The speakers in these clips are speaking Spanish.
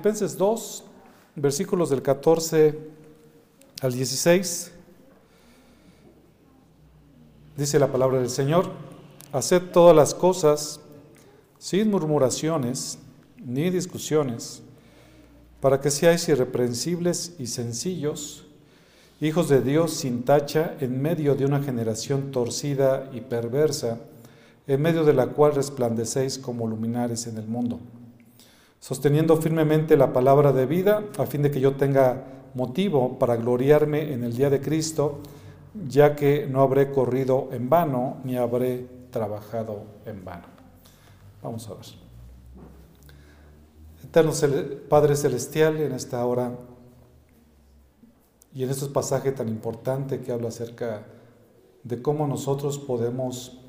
Filipenses 2, versículos del 14 al 16. Dice la palabra del Señor, haced todas las cosas sin murmuraciones ni discusiones, para que seáis irreprensibles y sencillos, hijos de Dios sin tacha en medio de una generación torcida y perversa, en medio de la cual resplandecéis como luminares en el mundo, sosteniendo firmemente la palabra de vida, a fin de que yo tenga motivo para gloriarme en el día de Cristo, ya que no habré corrido en vano, ni habré trabajado en vano. Vamos a ver. Eterno Padre Celestial, en esta hora y en este pasaje tan importante que habla acerca de cómo nosotros podemos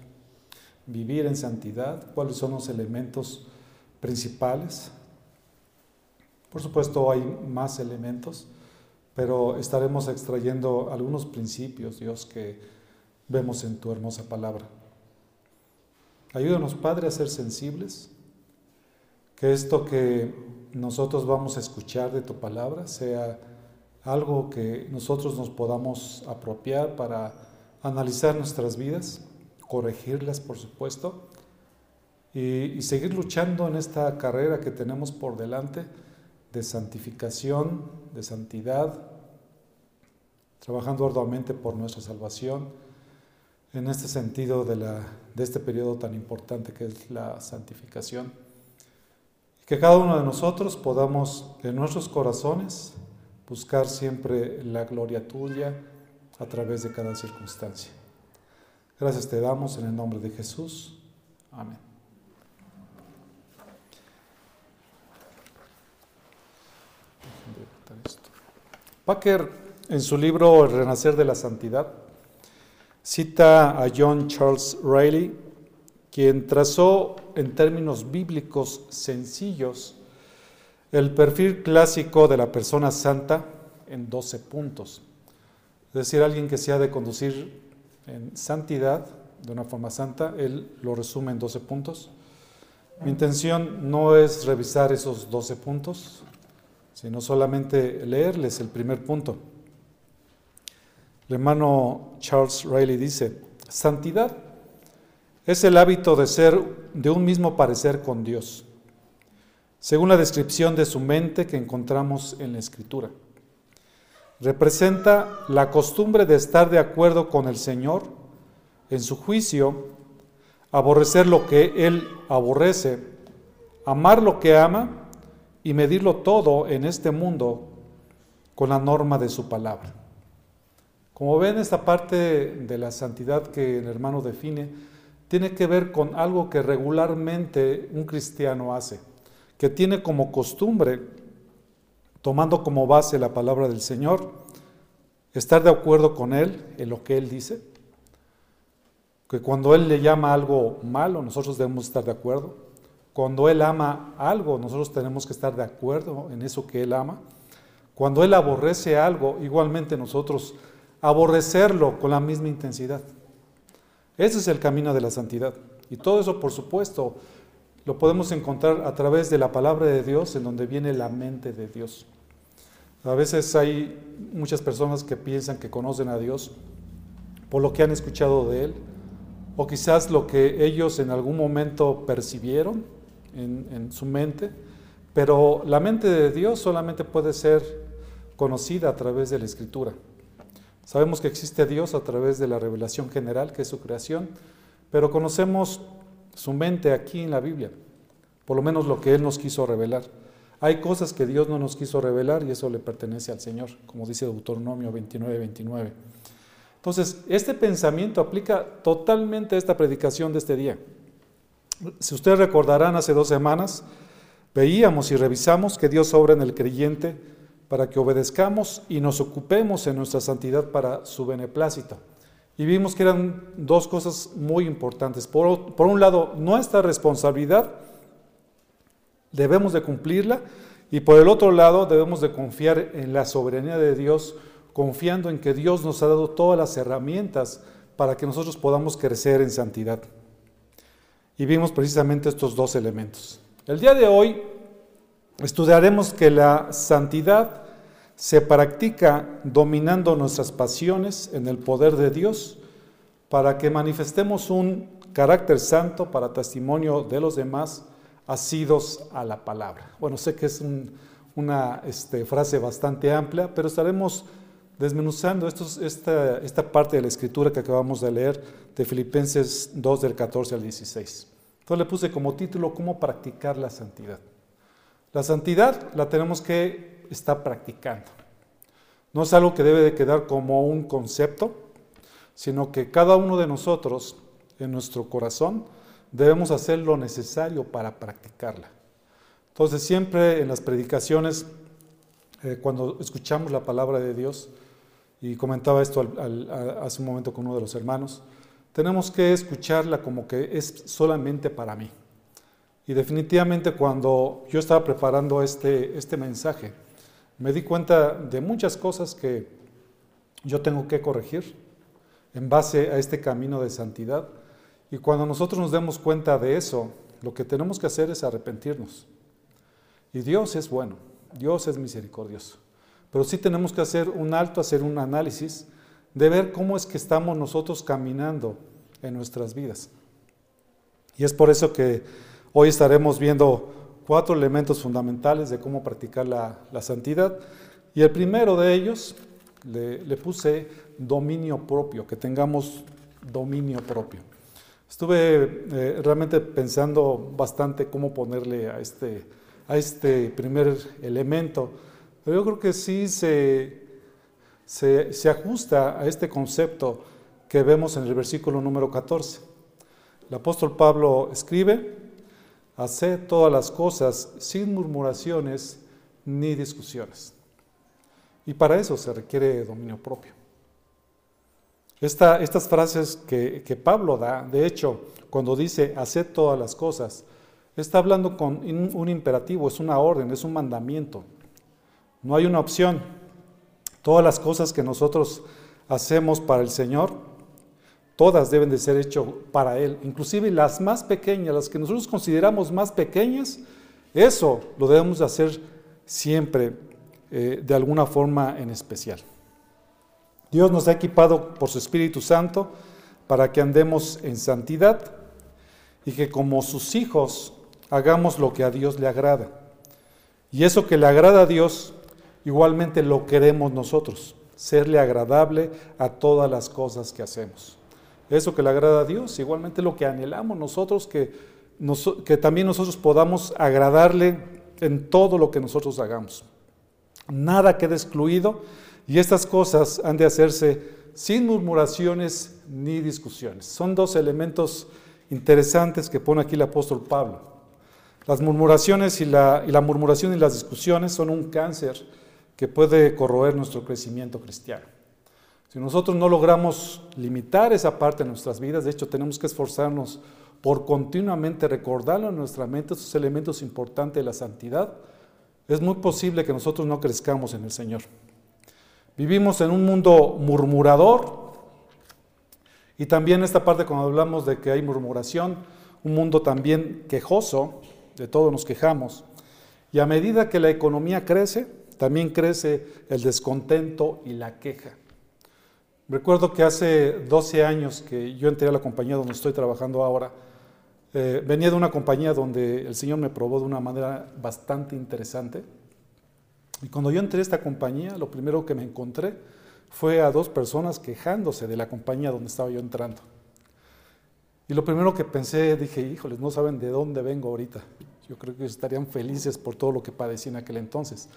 vivir en santidad, cuáles son los elementos principales. Por supuesto hay más elementos, pero estaremos extrayendo algunos principios, Dios, que vemos en tu hermosa palabra. Ayúdanos, Padre, a ser sensibles, que esto que nosotros vamos a escuchar de tu palabra sea algo que nosotros nos podamos apropiar para analizar nuestras vidas corregirlas, por supuesto, y, seguir luchando en esta carrera que tenemos por delante de santificación, de santidad, trabajando arduamente por nuestra salvación, en este sentido de, la, de este periodo tan importante que es la santificación. Que cada uno de nosotros podamos en nuestros corazones buscar siempre la gloria tuya a través de cada circunstancia. Gracias te damos en el nombre de Jesús. Amén. Packer, en su libro El Renacer de la Santidad, cita a John Charles Riley, quien trazó en términos bíblicos sencillos el perfil clásico de la persona santa en 12 puntos. Es decir, alguien que se ha de conducir en santidad, de una forma santa. Él lo resume en 12 puntos. Mi intención no es revisar esos 12 puntos, sino solamente leerles el primer punto. El hermano Charles Riley dice, santidad es el hábito de ser de un mismo parecer con Dios, según la descripción de su mente que encontramos en la Escritura representa la costumbre de estar de acuerdo con el Señor en su juicio, aborrecer lo que Él aborrece, amar lo que ama y medirlo todo en este mundo con la norma de su palabra. Como ven, esta parte de la santidad que el hermano define tiene que ver con algo que regularmente un cristiano hace, que tiene como costumbre tomando como base la palabra del Señor, estar de acuerdo con Él en lo que Él dice, que cuando Él le llama algo malo, nosotros debemos estar de acuerdo. Cuando Él ama algo, nosotros tenemos que estar de acuerdo en eso que Él ama. Cuando Él aborrece algo, igualmente nosotros aborrecerlo con la misma intensidad. Ese es el camino de la santidad. Y todo eso, por supuesto, lo podemos encontrar a través de la palabra de Dios, en donde viene la mente de Dios. A veces hay muchas personas que piensan que conocen a Dios por lo que han escuchado de Él, o quizás lo que ellos en algún momento percibieron en, su mente, pero la mente de Dios solamente puede ser conocida a través de la Escritura. Sabemos que existe Dios a través de la revelación general, que es su creación, pero conocemos su mente aquí en la Biblia, por lo menos lo que Él nos quiso revelar. Hay cosas que Dios no nos quiso revelar y eso le pertenece al Señor, como dice Deuteronomio 29, 29. Entonces, este pensamiento aplica totalmente a esta predicación de este día. Si ustedes recordarán, hace dos semanas veíamos y revisamos que Dios obra en el creyente para que obedezcamos y nos ocupemos en nuestra santidad para su beneplácito. Y vimos que eran dos cosas muy importantes. Por, un lado, nuestra responsabilidad, debemos de cumplirla, y por el otro lado, debemos de confiar en la soberanía de Dios, confiando en que Dios nos ha dado todas las herramientas para que nosotros podamos crecer en santidad. Y vimos precisamente estos dos elementos. El día de hoy estudiaremos que la santidad se practica dominando nuestras pasiones en el poder de Dios para que manifestemos un carácter santo para testimonio de los demás asidos a la palabra. Bueno, sé que es una este, frase bastante amplia, pero estaremos desmenuzando esta, esta parte de la escritura que acabamos de leer de Filipenses 2 del 14 al 16. Entonces le puse como título cómo practicar la santidad. La santidad la tenemos que estar practicando. No es algo que debe de quedar como un concepto, sino que cada uno de nosotros en nuestro corazón debemos hacer lo necesario para practicarla. Entonces siempre en las predicaciones, eh, cuando escuchamos la palabra de Dios, y comentaba esto hace un momento con uno de los hermanos, tenemos que escucharla como que es solamente para mí. Y definitivamente cuando yo estaba preparando este, este mensaje, me di cuenta de muchas cosas que yo tengo que corregir en base a este camino de santidad. Y cuando nosotros nos demos cuenta de eso, lo que tenemos que hacer es arrepentirnos. Y Dios es bueno, Dios es misericordioso. Pero sí tenemos que hacer un alto, hacer un análisis de ver cómo es que estamos nosotros caminando en nuestras vidas. Y es por eso que hoy estaremos viendo cuatro elementos fundamentales de cómo practicar la, santidad. Y el primero de ellos le, puse dominio propio, que tengamos dominio propio. Estuve eh, realmente pensando bastante cómo ponerle a este, a este primer elemento pero yo creo que sí se, se, ajusta a este concepto que vemos en el versículo número 14. El apóstol Pablo escribe, haced todas las cosas sin murmuraciones ni discusiones. Y para eso se requiere dominio propio. estas frases que, que, Pablo da, de hecho, cuando dice haced todas las cosas, está hablando con un imperativo, es una orden, es un mandamiento. No hay una opción. Todas las cosas que nosotros hacemos para el Señor, todas deben de ser hechas para Él. Inclusive las más pequeñas, las que nosotros consideramos más pequeñas, eso lo debemos de hacer siempre eh, de alguna forma en especial. Dios nos ha equipado por su Espíritu Santo para que andemos en santidad y que como sus hijos hagamos lo que a Dios le agrada. Y eso que le agrada a Dios igualmente lo queremos nosotros, serle agradable a todas las cosas que hacemos. Eso que le agrada a Dios, igualmente lo que anhelamos nosotros, que, también nosotros podamos agradarle en todo lo que nosotros hagamos. Nada queda excluido y estas cosas han de hacerse sin murmuraciones ni discusiones. Son dos elementos interesantes que pone aquí el apóstol Pablo. Las murmuraciones y la murmuración y las discusiones son un cáncer que puede corroer nuestro crecimiento cristiano. Si nosotros no logramos limitar esa parte de nuestras vidas, de hecho tenemos que esforzarnos por continuamente recordarlo en nuestra mente, esos elementos importantes de la santidad, es muy posible que nosotros no crezcamos en el Señor. Vivimos en un mundo murmurador y también esta parte cuando hablamos de que hay murmuración, un mundo también quejoso, de todos nos quejamos, y a medida que la economía crece, también crece el descontento y la queja. Recuerdo que hace 12 años que yo entré a la compañía donde estoy trabajando ahora, eh, venía de una compañía donde el Señor me probó de una manera bastante interesante. Y cuando yo entré a esta compañía, lo primero que me encontré fue a dos personas quejándose de la compañía donde estaba yo entrando. Y lo primero que pensé, dije, híjoles, no saben de dónde vengo ahorita. Yo creo que estarían felices por todo lo que padecí en aquel entonces.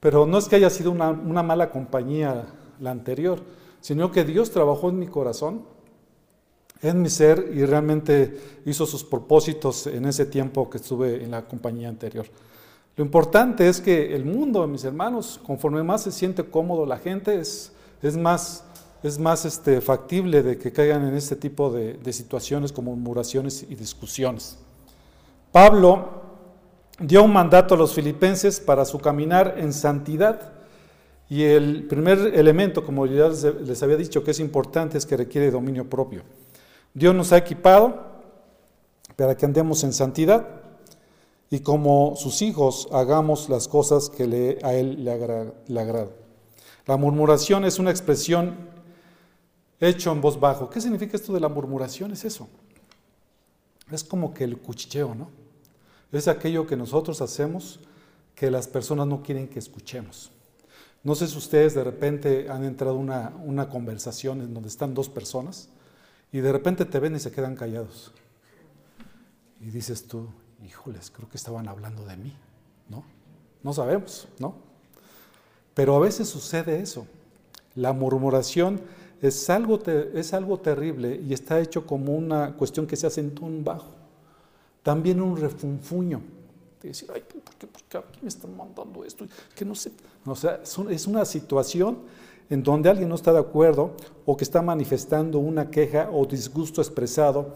Pero no es que haya sido una, mala compañía la anterior, sino que Dios trabajó en mi corazón, en mi ser, y realmente hizo sus propósitos en ese tiempo que estuve en la compañía anterior. Lo importante es que el mundo, mis hermanos, conforme más se siente cómodo la gente, es, más este, factible de que caigan en este tipo de, de situaciones como murmuraciones y discusiones. Pablo dio un mandato a los filipenses para su caminar en santidad. Y el primer elemento, como ya les había dicho, que es importante, es que requiere dominio propio. Dios nos ha equipado para que andemos en santidad. y como sus hijos hagamos las cosas que a Él le, agrada. La murmuración es una expresión hecha en voz bajo. ¿Qué significa esto de la murmuración? Es eso. Es como que el cuchicheo, ¿no? Es aquello que nosotros hacemos que las personas no quieren que escuchemos. No sé si ustedes de repente han entrado una, una conversación en donde están dos personas y de repente te ven y se quedan callados. Y dices tú, híjoles, creo que estaban hablando de mí, ¿no? No sabemos, ¿no? Pero a veces sucede eso. La murmuración es algo, es algo terrible y está hecho como una cuestión que se hace en tono bajo. También un refunfuño. De decir, ay, ¿por qué, por qué me están mandando esto? Que no sé. O sea, es una situación en donde alguien no está de acuerdo o que está manifestando una queja o disgusto expresado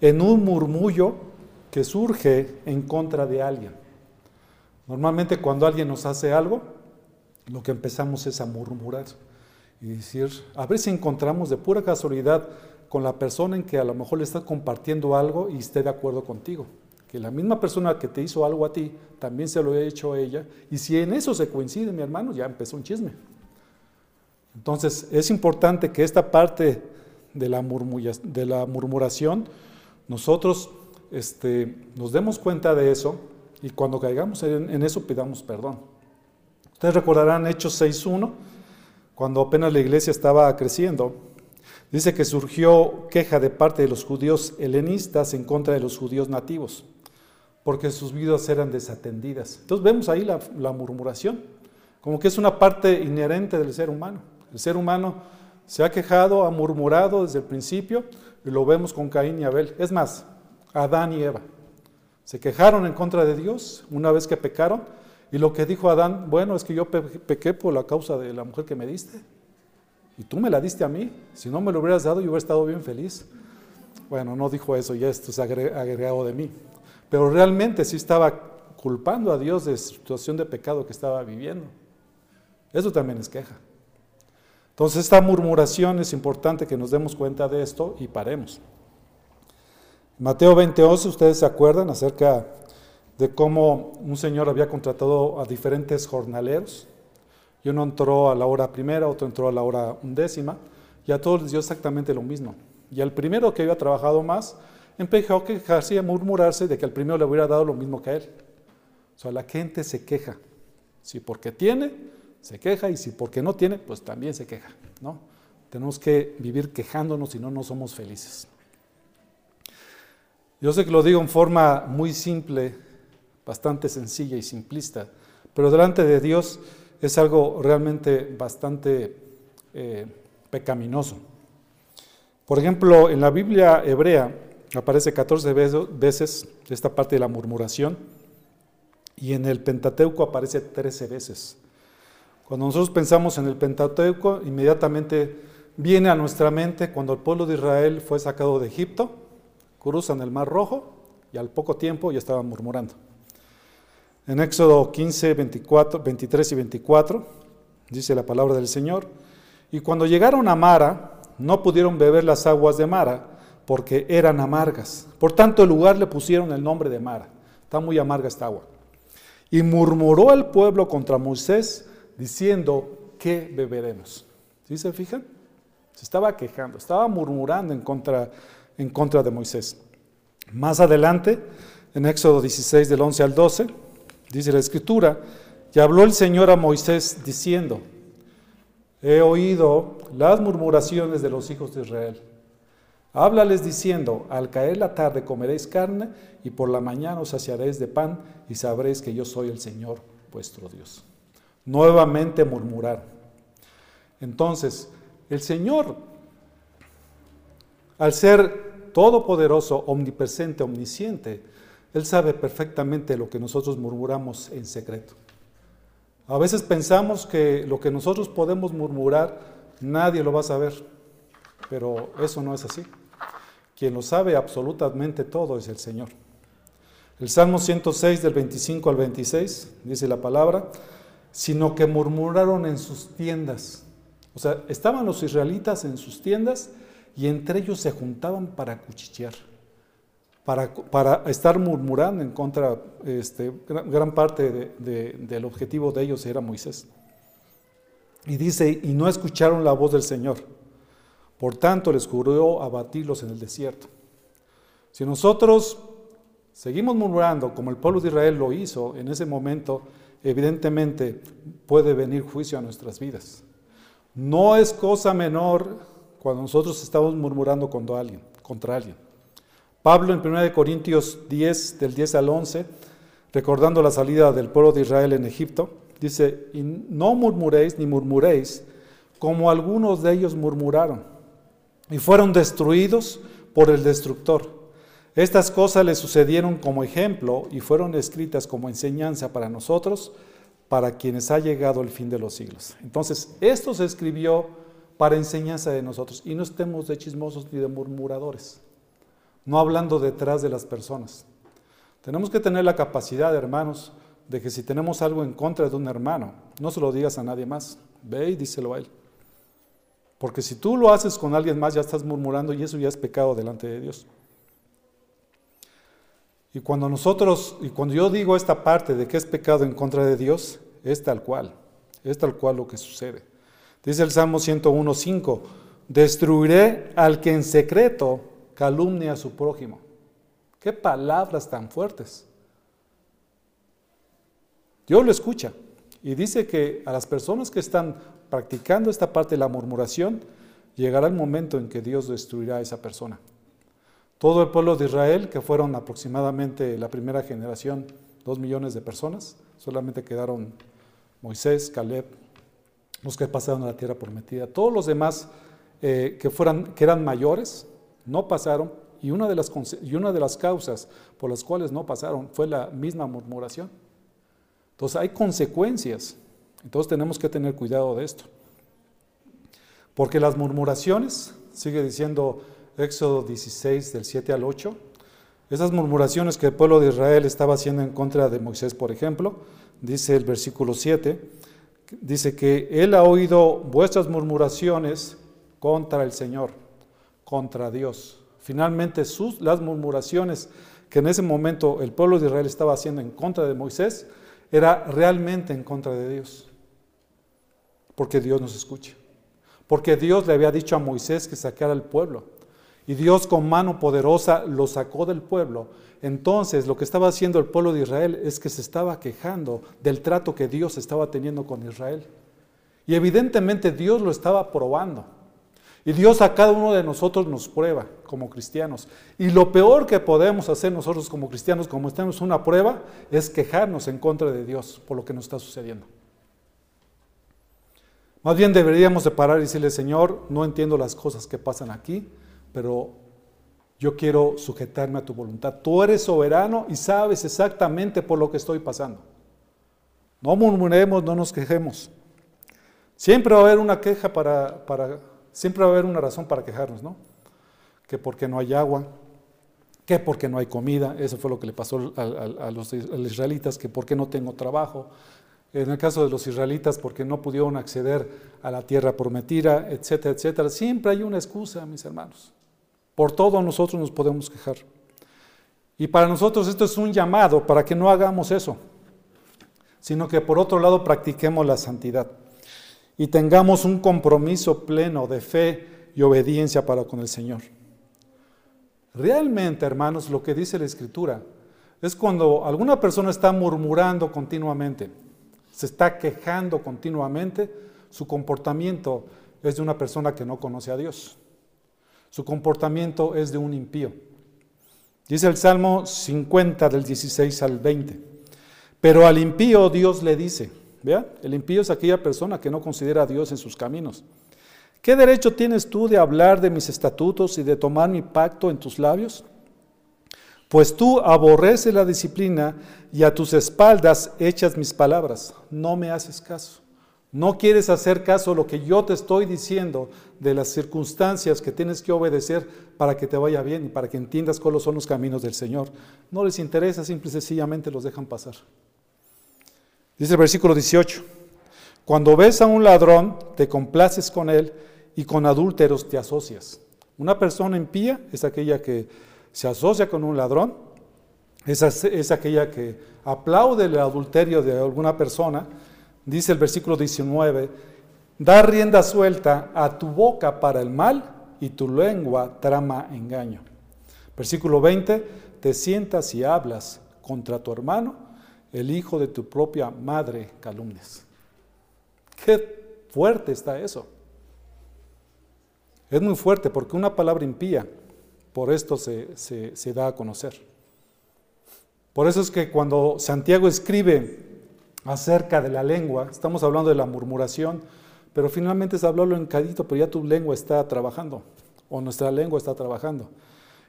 en un murmullo que surge en contra de alguien. Normalmente cuando alguien nos hace algo, lo que empezamos es a murmurar y decir, a ver si encontramos de pura casualidad con la persona en que a lo mejor le está compartiendo algo y esté de acuerdo contigo. Que la misma persona que te hizo algo a ti también se lo haya hecho a ella. Y si en eso se coincide, mi hermano, ya empezó un chisme. Entonces es importante que esta parte de la, de la murmuración nosotros este, nos demos cuenta de eso y cuando caigamos en, eso pidamos perdón. Ustedes recordarán Hechos 6.1, cuando apenas la iglesia estaba creciendo, dice que surgió queja de parte de los judíos helenistas en contra de los judíos nativos, porque sus vidas eran desatendidas. Entonces vemos ahí la, murmuración, como que es una parte inherente del ser humano. El ser humano se ha quejado, ha murmurado desde el principio, y lo vemos con Caín y Abel. Es más, Adán y Eva. Se quejaron en contra de Dios una vez que pecaron y lo que dijo Adán, bueno, es que yo pequé por la causa de la mujer que me diste y tú me la diste a mí. Si no me lo hubieras dado, yo hubiera estado bien feliz. Bueno, no dijo eso, ya esto es agregado de mí. Pero realmente sí estaba culpando a Dios de situación de pecado que estaba viviendo. Eso también es queja. Entonces esta murmuración es importante que nos demos cuenta de esto y paremos. Mateo 20:11, ustedes se acuerdan acerca de cómo un señor había contratado a diferentes jornaleros. Y uno entró a la hora primera, otro entró a la hora undécima, y a todos les dio exactamente lo mismo. Y al primero que había trabajado más, empezó a quejarse y a murmurarse de que al primero le hubiera dado lo mismo que a él. O sea, la gente se queja. Si porque tiene, se queja, y si porque no tiene, pues también se queja. ¿no? Tenemos que vivir quejándonos, si no, no somos felices. Yo sé que lo digo en forma muy simple, bastante sencilla y simplista, pero delante de Dios es algo realmente bastante eh, pecaminoso. Por ejemplo, en la Biblia hebrea aparece 14 veces esta parte de la murmuración y en el Pentateuco aparece 13 veces. Cuando nosotros pensamos en el Pentateuco, inmediatamente viene a nuestra mente cuando el pueblo de Israel fue sacado de Egipto cruzan el Mar Rojo y al poco tiempo ya estaban murmurando. En Éxodo 15, 24, 23 y 24 dice la palabra del Señor, y cuando llegaron a Mara, no pudieron beber las aguas de Mara porque eran amargas. Por tanto, el lugar le pusieron el nombre de Mara. Está muy amarga esta agua. Y murmuró el pueblo contra Moisés diciendo, ¿qué beberemos? ¿Sí se fijan? Se estaba quejando, estaba murmurando en contra en contra de Moisés. Más adelante, en Éxodo 16 del 11 al 12, dice la escritura, y habló el Señor a Moisés diciendo, he oído las murmuraciones de los hijos de Israel. Háblales diciendo, al caer la tarde comeréis carne y por la mañana os saciaréis de pan y sabréis que yo soy el Señor vuestro Dios. Nuevamente murmurar. Entonces, el Señor al ser todopoderoso, omnipresente, omnisciente, Él sabe perfectamente lo que nosotros murmuramos en secreto. A veces pensamos que lo que nosotros podemos murmurar, nadie lo va a saber, pero eso no es así. Quien lo sabe absolutamente todo es el Señor. El Salmo 106 del 25 al 26 dice la palabra, sino que murmuraron en sus tiendas. O sea, estaban los israelitas en sus tiendas y entre ellos se juntaban para cuchichear. Para, estar murmurando en contra, este, gran, parte del objetivo de ellos era Moisés. Y dice, y no escucharon la voz del Señor. Por tanto, les juró abatirlos en el desierto. Si nosotros seguimos murmurando como el pueblo de Israel lo hizo en ese momento, evidentemente puede venir juicio a nuestras vidas. No es cosa menor cuando nosotros estamos murmurando contra alguien. Contra alguien. Pablo en 1 Corintios 10, del 10 al 11, recordando la salida del pueblo de Israel en Egipto, dice, y no murmuréis ni murmuréis como algunos de ellos murmuraron y fueron destruidos por el destructor. Estas cosas le sucedieron como ejemplo y fueron escritas como enseñanza para nosotros, para quienes ha llegado el fin de los siglos. Entonces, esto se escribió para enseñanza de nosotros y no estemos de chismosos ni de murmuradores no hablando detrás de las personas. Tenemos que tener la capacidad, hermanos, de que si tenemos algo en contra de un hermano, no se lo digas a nadie más. Ve y díselo a él. Porque si tú lo haces con alguien más, ya estás murmurando y eso ya es pecado delante de Dios. Y cuando nosotros, y cuando yo digo esta parte de que es pecado en contra de Dios, es tal cual, es tal cual lo que sucede. Dice el Salmo 101.5, destruiré al que en secreto calumnia a su prójimo. Qué palabras tan fuertes. Dios lo escucha y dice que a las personas que están practicando esta parte de la murmuración, llegará el momento en que Dios destruirá a esa persona. Todo el pueblo de Israel, que fueron aproximadamente la primera generación, dos millones de personas, solamente quedaron Moisés, Caleb, los que pasaron a la tierra prometida. Todos los demás eh, que, fueran, que eran mayores, no pasaron y una, de las, y una de las causas por las cuales no pasaron fue la misma murmuración. Entonces hay consecuencias, entonces tenemos que tener cuidado de esto. Porque las murmuraciones, sigue diciendo Éxodo 16 del 7 al 8, esas murmuraciones que el pueblo de Israel estaba haciendo en contra de Moisés, por ejemplo, dice el versículo 7, dice que él ha oído vuestras murmuraciones contra el Señor contra Dios. Finalmente, sus, las murmuraciones que en ese momento el pueblo de Israel estaba haciendo en contra de Moisés, era realmente en contra de Dios. Porque Dios nos escucha. Porque Dios le había dicho a Moisés que sacara al pueblo. Y Dios con mano poderosa lo sacó del pueblo. Entonces lo que estaba haciendo el pueblo de Israel es que se estaba quejando del trato que Dios estaba teniendo con Israel. Y evidentemente Dios lo estaba probando. Y Dios a cada uno de nosotros nos prueba como cristianos. Y lo peor que podemos hacer nosotros como cristianos, como estamos una prueba, es quejarnos en contra de Dios por lo que nos está sucediendo. Más bien deberíamos de parar y decirle, Señor, no entiendo las cosas que pasan aquí, pero yo quiero sujetarme a tu voluntad. Tú eres soberano y sabes exactamente por lo que estoy pasando. No murmuremos, no nos quejemos. Siempre va a haber una queja para, para Siempre va a haber una razón para quejarnos, ¿no? Que porque no hay agua, que porque no hay comida, eso fue lo que le pasó a, los, israelitas, que porque no tengo trabajo, en el caso de los israelitas porque no pudieron acceder a la tierra prometida, etcétera, etcétera. Siempre hay una excusa, mis hermanos. Por todo nosotros nos podemos quejar. Y para nosotros esto es un llamado para que no hagamos eso, sino que por otro lado practiquemos la santidad y tengamos un compromiso pleno de fe y obediencia para con el Señor. Realmente, hermanos, lo que dice la Escritura es cuando alguna persona está murmurando continuamente, se está quejando continuamente, su comportamiento es de una persona que no conoce a Dios. Su comportamiento es de un impío. Dice el Salmo 50 del 16 al 20. Pero al impío Dios le dice, el impío es aquella persona que no considera a Dios en sus caminos. ¿Qué derecho tienes tú de hablar de mis estatutos y de tomar mi pacto en tus labios? Pues tú aborreces la disciplina y a tus espaldas echas mis palabras. No me haces caso. No quieres hacer caso a lo que yo te estoy diciendo de las circunstancias que tienes que obedecer para que te vaya bien y para que entiendas cuáles son los caminos del Señor. No les interesa, simple y sencillamente los dejan pasar. Dice el versículo 18, cuando ves a un ladrón, te complaces con él y con adúlteros te asocias. Una persona impía es aquella que se asocia con un ladrón, es, aquella que aplaude el adulterio de alguna persona, dice el versículo 19, da rienda suelta a tu boca para el mal y tu lengua trama engaño. Versículo 20, te sientas y hablas contra tu hermano, el hijo de tu propia madre calumnias. Qué fuerte está eso. Es muy fuerte porque una palabra impía, por esto se, se da a conocer. Por eso es que cuando Santiago escribe acerca de la lengua, estamos hablando de la murmuración, pero finalmente es hablarlo en cadito, pero ya tu lengua está trabajando, o nuestra lengua está trabajando.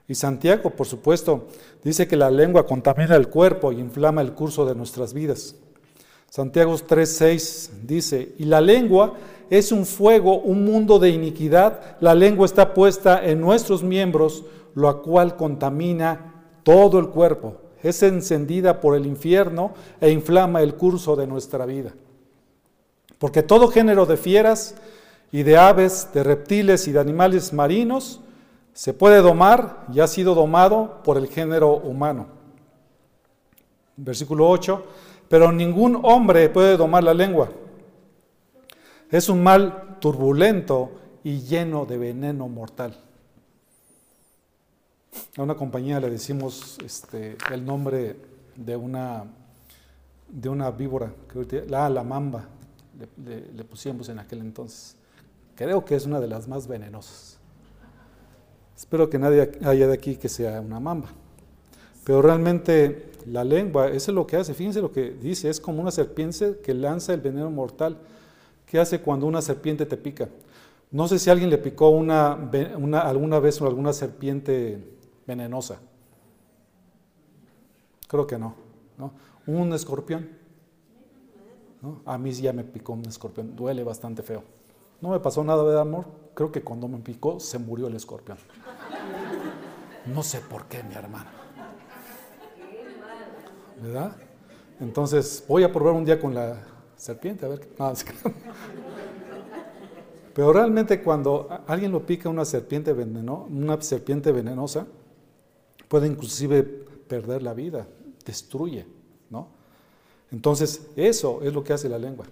Y Santiago, por supuesto, dice que la lengua contamina el cuerpo y inflama el curso de nuestras vidas. Santiago 3:6 dice, y la lengua es un fuego, un mundo de iniquidad. La lengua está puesta en nuestros miembros, lo cual contamina todo el cuerpo es encendida por el infierno e inflama el curso de nuestra vida. Porque todo género de fieras y de aves, de reptiles y de animales marinos se puede domar y ha sido domado por el género humano. Versículo 8, pero ningún hombre puede domar la lengua. Es un mal turbulento y lleno de veneno mortal. A una compañía le decimos este, el nombre de una, de una víbora, la, la mamba, le, pusimos en aquel entonces. Creo que es una de las más venenosas. Espero que nadie haya de aquí que sea una mamba. Pero realmente la lengua, eso es lo que hace. Fíjense lo que dice, es como una serpiente que lanza el veneno mortal. ¿Qué hace cuando una serpiente te pica? No sé si alguien le picó una, alguna vez alguna serpiente venenosa? Creo que no. Un escorpión. A mí ya me picó un escorpión, duele bastante feo. No me pasó nada de amor, creo que cuando me picó se murió el escorpión. No sé por qué, mi hermano. ¿Verdad? Entonces voy a probar un día con la serpiente, a ver qué. Pero realmente cuando alguien lo pica una serpiente veneno, una serpiente venenosa, puede inclusive perder la vida, destruye, ¿no? Entonces, eso es lo que hace la lengua.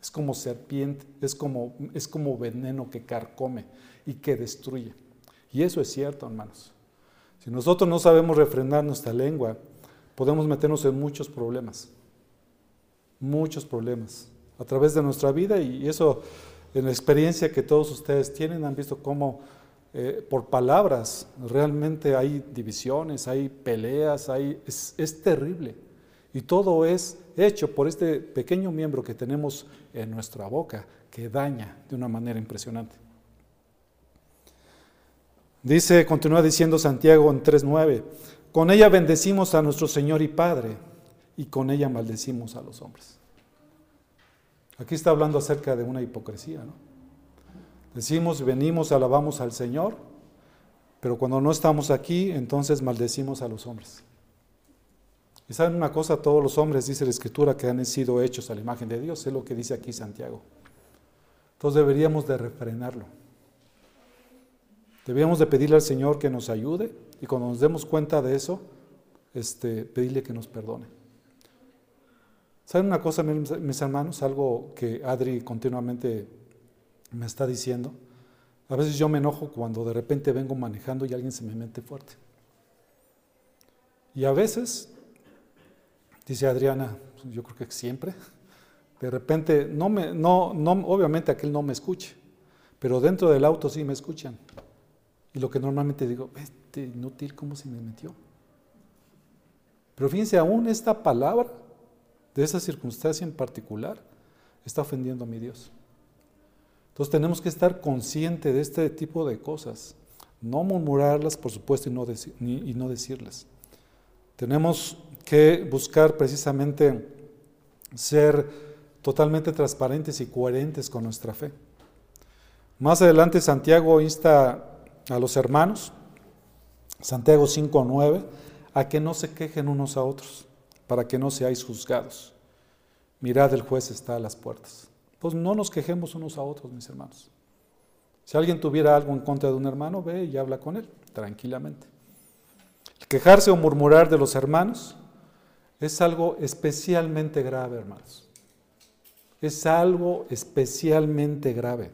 Es como serpiente, es como, es como veneno que carcome y que destruye. Y eso es cierto, hermanos. Si nosotros no sabemos refrenar nuestra lengua, podemos meternos en muchos problemas. Muchos problemas a través de nuestra vida y eso en la experiencia que todos ustedes tienen han visto cómo eh, por palabras. Realmente hay divisiones, hay peleas, hay, es, es terrible. Y todo es hecho por este pequeño miembro que tenemos en nuestra boca, que daña de una manera impresionante. Dice, continúa diciendo Santiago en 3.9, con ella bendecimos a nuestro Señor y Padre, y con ella maldecimos a los hombres. Aquí está hablando acerca de una hipocresía, ¿no? Decimos, venimos, alabamos al Señor, pero cuando no estamos aquí, entonces maldecimos a los hombres. Y saben una cosa, todos los hombres, dice la Escritura, que han sido hechos a la imagen de Dios, es lo que dice aquí Santiago. Entonces deberíamos de refrenarlo. Deberíamos de pedirle al Señor que nos ayude y cuando nos demos cuenta de eso, este, pedirle que nos perdone. ¿Saben una cosa, mis hermanos? Algo que Adri continuamente me está diciendo. A veces yo me enojo cuando de repente vengo manejando y alguien se me mete fuerte. Y a veces, dice Adriana, pues yo creo que siempre, de repente, no me, no, no, obviamente aquel no me escuche, pero dentro del auto sí me escuchan. Y lo que normalmente digo, este inútil, ¿cómo se me metió? Pero fíjense, aún esta palabra, de esa circunstancia en particular, está ofendiendo a mi Dios. Entonces tenemos que estar conscientes de este tipo de cosas, no murmurarlas, por supuesto, y no, y no decirlas. Tenemos que buscar precisamente ser totalmente transparentes y coherentes con nuestra fe. Más adelante Santiago insta a los hermanos, Santiago 5.9, a que no se quejen unos a otros, para que no seáis juzgados. Mirad, el juez está a las puertas. Pues no nos quejemos unos a otros, mis hermanos. Si alguien tuviera algo en contra de un hermano, ve y habla con él, tranquilamente. El quejarse o murmurar de los hermanos es algo especialmente grave, hermanos. Es algo especialmente grave.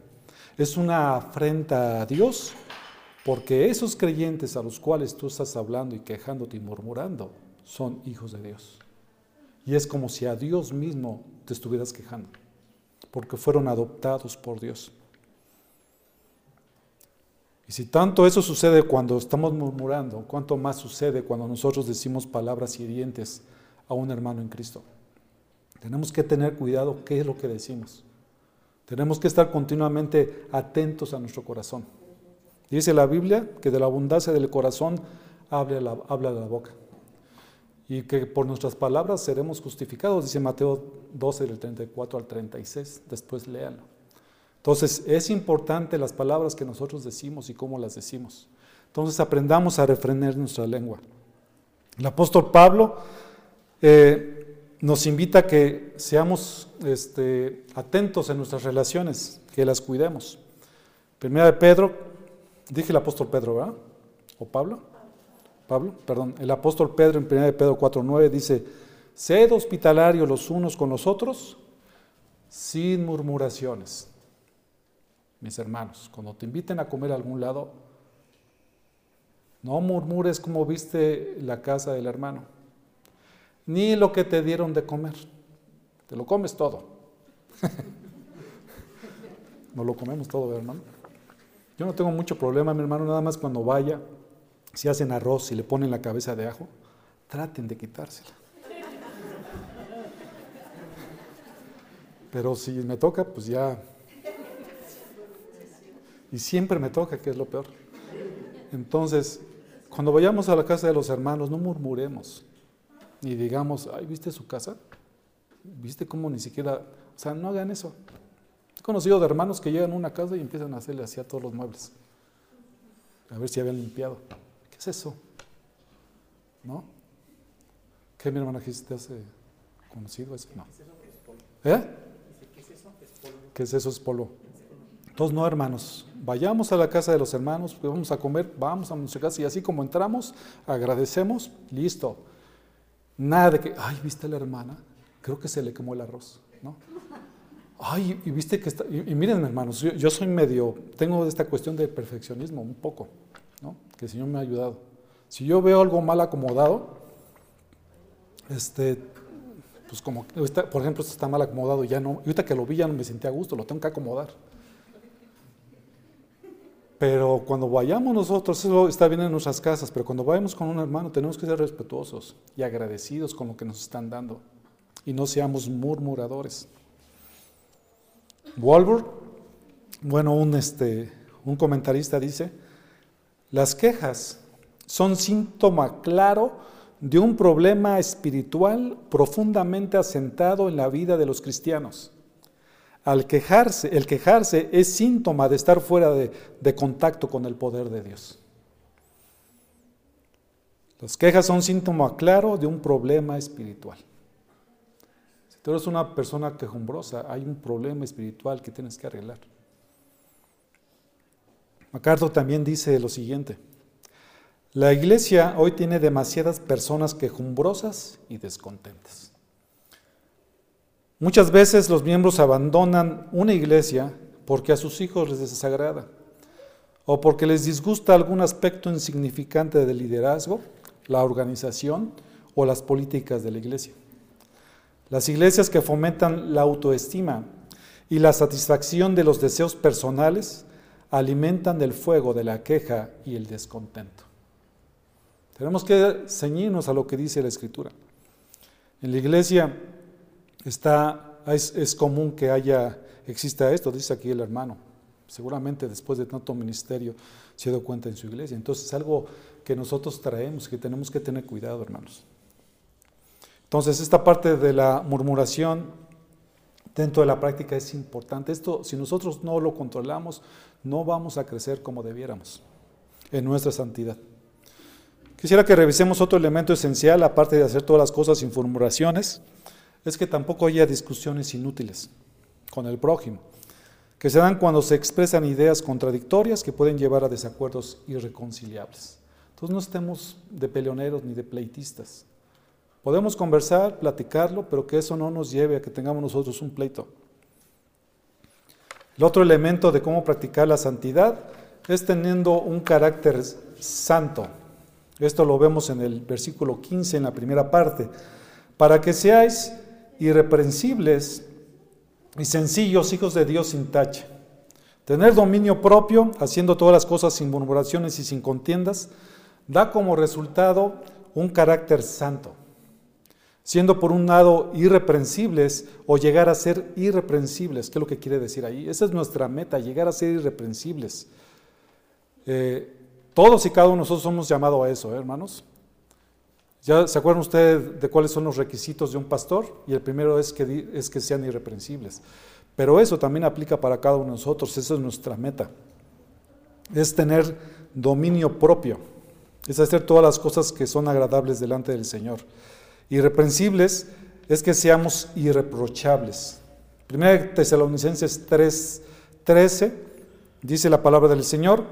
Es una afrenta a Dios porque esos creyentes a los cuales tú estás hablando y quejándote y murmurando son hijos de Dios. Y es como si a Dios mismo te estuvieras quejando, porque fueron adoptados por Dios. Y si tanto eso sucede cuando estamos murmurando, ¿cuánto más sucede cuando nosotros decimos palabras hirientes a un hermano en Cristo? Tenemos que tener cuidado qué es lo que decimos. Tenemos que estar continuamente atentos a nuestro corazón. Dice la Biblia que de la abundancia del corazón habla la, habla la boca. Y que por nuestras palabras seremos justificados, dice Mateo 12, del 34 al 36. Después léanlo. Entonces, es importante las palabras que nosotros decimos y cómo las decimos. Entonces, aprendamos a refrenar nuestra lengua. El apóstol Pablo eh, nos invita a que seamos este, atentos en nuestras relaciones, que las cuidemos. Primera de Pedro, dije el apóstol Pedro, ¿verdad? ¿O Pablo? Pablo, perdón. El apóstol Pedro en Primera de Pedro 4.9 dice, sed hospitalarios los unos con los otros sin murmuraciones mis hermanos, cuando te inviten a comer a algún lado, no murmures como viste la casa del hermano, ni lo que te dieron de comer. Te lo comes todo. no lo comemos todo, hermano. Yo no tengo mucho problema, mi hermano, nada más cuando vaya, si hacen arroz y le ponen la cabeza de ajo, traten de quitársela. Pero si me toca, pues ya y siempre me toca, que es lo peor. Entonces, cuando vayamos a la casa de los hermanos, no murmuremos. Ni digamos, ay, ¿viste su casa? ¿Viste cómo ni siquiera... O sea, no hagan eso. He conocido de hermanos que llegan a una casa y empiezan a hacerle así a todos los muebles. A ver si habían limpiado. ¿Qué es eso? ¿No? ¿Qué mi hermana que te hace conocido eso? No. ¿Eh? ¿Qué es eso? Es polvo. No, hermanos, vayamos a la casa de los hermanos, vamos a comer, vamos a nuestra casa y así como entramos, agradecemos, listo. Nada de que, ay, ¿viste a la hermana? Creo que se le quemó el arroz, ¿no? Ay, y viste que está, y, miren hermanos, yo, soy medio, tengo esta cuestión de perfeccionismo un poco, ¿no? Que el Señor me ha ayudado. Si yo veo algo mal acomodado, este, pues como, por ejemplo, esto está mal acomodado, ya no, ahorita que lo vi ya no me sentí a gusto, lo tengo que acomodar. Pero cuando vayamos nosotros, eso está bien en nuestras casas, pero cuando vayamos con un hermano tenemos que ser respetuosos y agradecidos con lo que nos están dando y no seamos murmuradores. Walbur, bueno, un, este, un comentarista dice, las quejas son síntoma claro de un problema espiritual profundamente asentado en la vida de los cristianos. Al quejarse, el quejarse es síntoma de estar fuera de, contacto con el poder de Dios. Las quejas son síntoma claro de un problema espiritual. Si tú eres una persona quejumbrosa, hay un problema espiritual que tienes que arreglar. MacArthur también dice lo siguiente. La iglesia hoy tiene demasiadas personas quejumbrosas y descontentas. Muchas veces los miembros abandonan una iglesia porque a sus hijos les desagrada o porque les disgusta algún aspecto insignificante del liderazgo, la organización o las políticas de la iglesia. Las iglesias que fomentan la autoestima y la satisfacción de los deseos personales alimentan el fuego de la queja y el descontento. Tenemos que ceñirnos a lo que dice la Escritura. En la iglesia Está, es, común que haya, exista esto, dice aquí el hermano. Seguramente después de tanto ministerio se dio cuenta en su iglesia. Entonces es algo que nosotros traemos, que tenemos que tener cuidado, hermanos. Entonces esta parte de la murmuración dentro de la práctica es importante. Esto, si nosotros no lo controlamos, no vamos a crecer como debiéramos en nuestra santidad. Quisiera que revisemos otro elemento esencial, aparte de hacer todas las cosas sin murmuraciones es que tampoco haya discusiones inútiles con el prójimo, que se dan cuando se expresan ideas contradictorias que pueden llevar a desacuerdos irreconciliables. Entonces no estemos de peleoneros ni de pleitistas. Podemos conversar, platicarlo, pero que eso no nos lleve a que tengamos nosotros un pleito. El otro elemento de cómo practicar la santidad es teniendo un carácter santo. Esto lo vemos en el versículo 15, en la primera parte. Para que seáis irreprensibles y sencillos hijos de Dios sin tacha. Tener dominio propio, haciendo todas las cosas sin murmuraciones y sin contiendas, da como resultado un carácter santo siendo por un lado irreprensibles o llegar a ser irreprensibles. ¿Qué es lo que quiere decir ahí? Esa es nuestra meta, llegar a ser irreprensibles. Eh, todos y cada uno de nosotros somos llamados a eso, ¿eh, hermanos. ¿Ya se acuerdan ustedes de cuáles son los requisitos de un pastor? Y el primero es que, es que sean irreprensibles. Pero eso también aplica para cada uno de nosotros, esa es nuestra meta. Es tener dominio propio, es hacer todas las cosas que son agradables delante del Señor. Irreprensibles es que seamos irreprochables. Primera Tesalonicenses 3, 13 dice la palabra del Señor,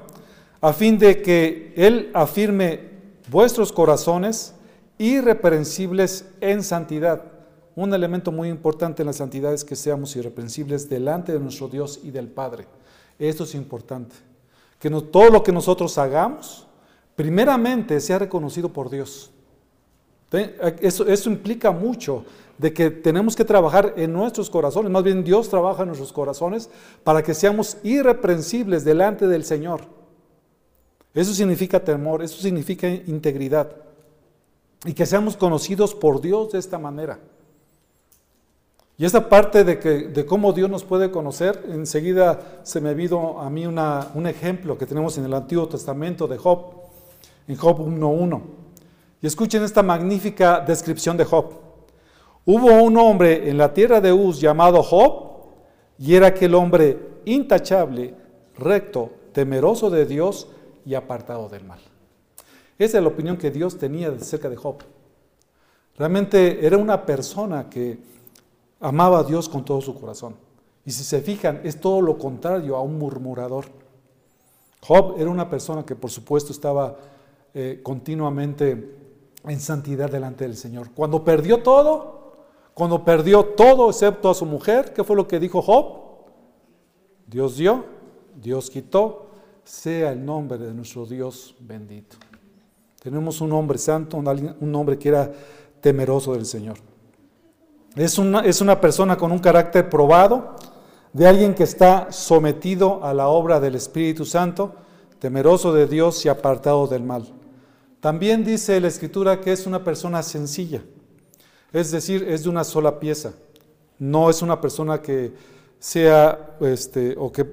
a fin de que Él afirme vuestros corazones irreprensibles en santidad. Un elemento muy importante en la santidad es que seamos irreprensibles delante de nuestro Dios y del Padre. Esto es importante. Que todo lo que nosotros hagamos, primeramente sea reconocido por Dios. Eso, eso implica mucho de que tenemos que trabajar en nuestros corazones, más bien Dios trabaja en nuestros corazones para que seamos irreprensibles delante del Señor. Eso significa temor, eso significa integridad. Y que seamos conocidos por Dios de esta manera. Y esta parte de, que, de cómo Dios nos puede conocer, enseguida se me vino a mí una, un ejemplo que tenemos en el Antiguo Testamento de Job, en Job 1.1. Y escuchen esta magnífica descripción de Job. Hubo un hombre en la tierra de Uz llamado Job, y era aquel hombre intachable, recto, temeroso de Dios y apartado del mal. Esa es la opinión que Dios tenía acerca de Job. Realmente era una persona que amaba a Dios con todo su corazón. Y si se fijan, es todo lo contrario a un murmurador. Job era una persona que por supuesto estaba eh, continuamente en santidad delante del Señor. Cuando perdió todo, cuando perdió todo excepto a su mujer, ¿qué fue lo que dijo Job? Dios dio, Dios quitó, sea el nombre de nuestro Dios bendito. Tenemos un hombre santo, un hombre que era temeroso del Señor. Es una, es una persona con un carácter probado, de alguien que está sometido a la obra del Espíritu Santo, temeroso de Dios y apartado del mal. También dice la escritura que es una persona sencilla, es decir, es de una sola pieza. No es una persona que sea este, o que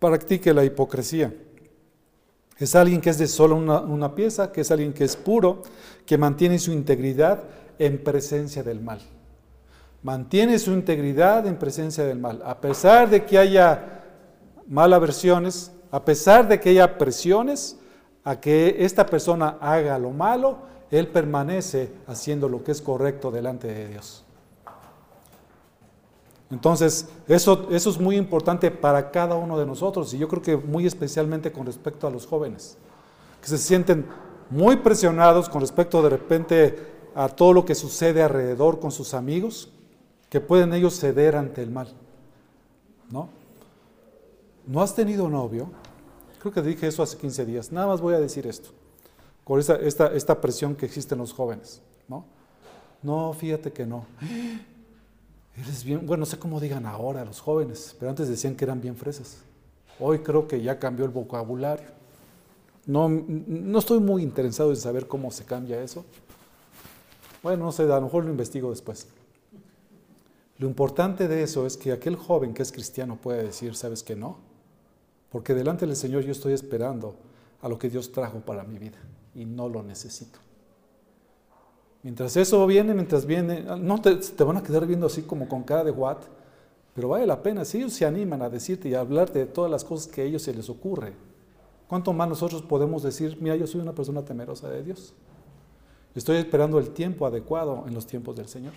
practique la hipocresía. Es alguien que es de solo una, pieza, que es alguien que es puro, que mantiene su integridad en presencia del mal. Mantiene su integridad en presencia del mal. A pesar de que haya versiones, a pesar de que haya presiones, a que esta persona haga lo malo, él permanece haciendo lo que es correcto delante de Dios. Entonces, eso, eso es muy importante para cada uno de nosotros y yo creo que muy especialmente con respecto a los jóvenes, que se sienten muy presionados con respecto de repente a todo lo que sucede alrededor con sus amigos, que pueden ellos ceder ante el mal. ¿No? ¿No has tenido novio? Creo que dije eso hace 15 días. Nada más voy a decir esto, con esta, esta, presión que existe en los jóvenes. ¿no? no, fíjate que no. Eres bien, bueno, no sé cómo digan ahora los jóvenes, pero antes decían que eran bien fresas. Hoy creo que ya cambió el vocabulario. No, no estoy muy interesado en saber cómo se cambia eso. Bueno, no sé, a lo mejor lo investigo después. Lo importante de eso es que aquel joven que es cristiano puede decir, ¿sabes que no? Porque delante del Señor yo estoy esperando a lo que Dios trajo para mi vida y no lo necesito. Mientras eso viene, mientras viene, no te, van a quedar viendo así como con cara de what, pero vale la pena. Si ellos se animan a decirte y a hablarte de todas las cosas que a ellos se les ocurre, ¿cuánto más nosotros podemos decir, mira, yo soy una persona temerosa de Dios? Estoy esperando el tiempo adecuado en los tiempos del Señor.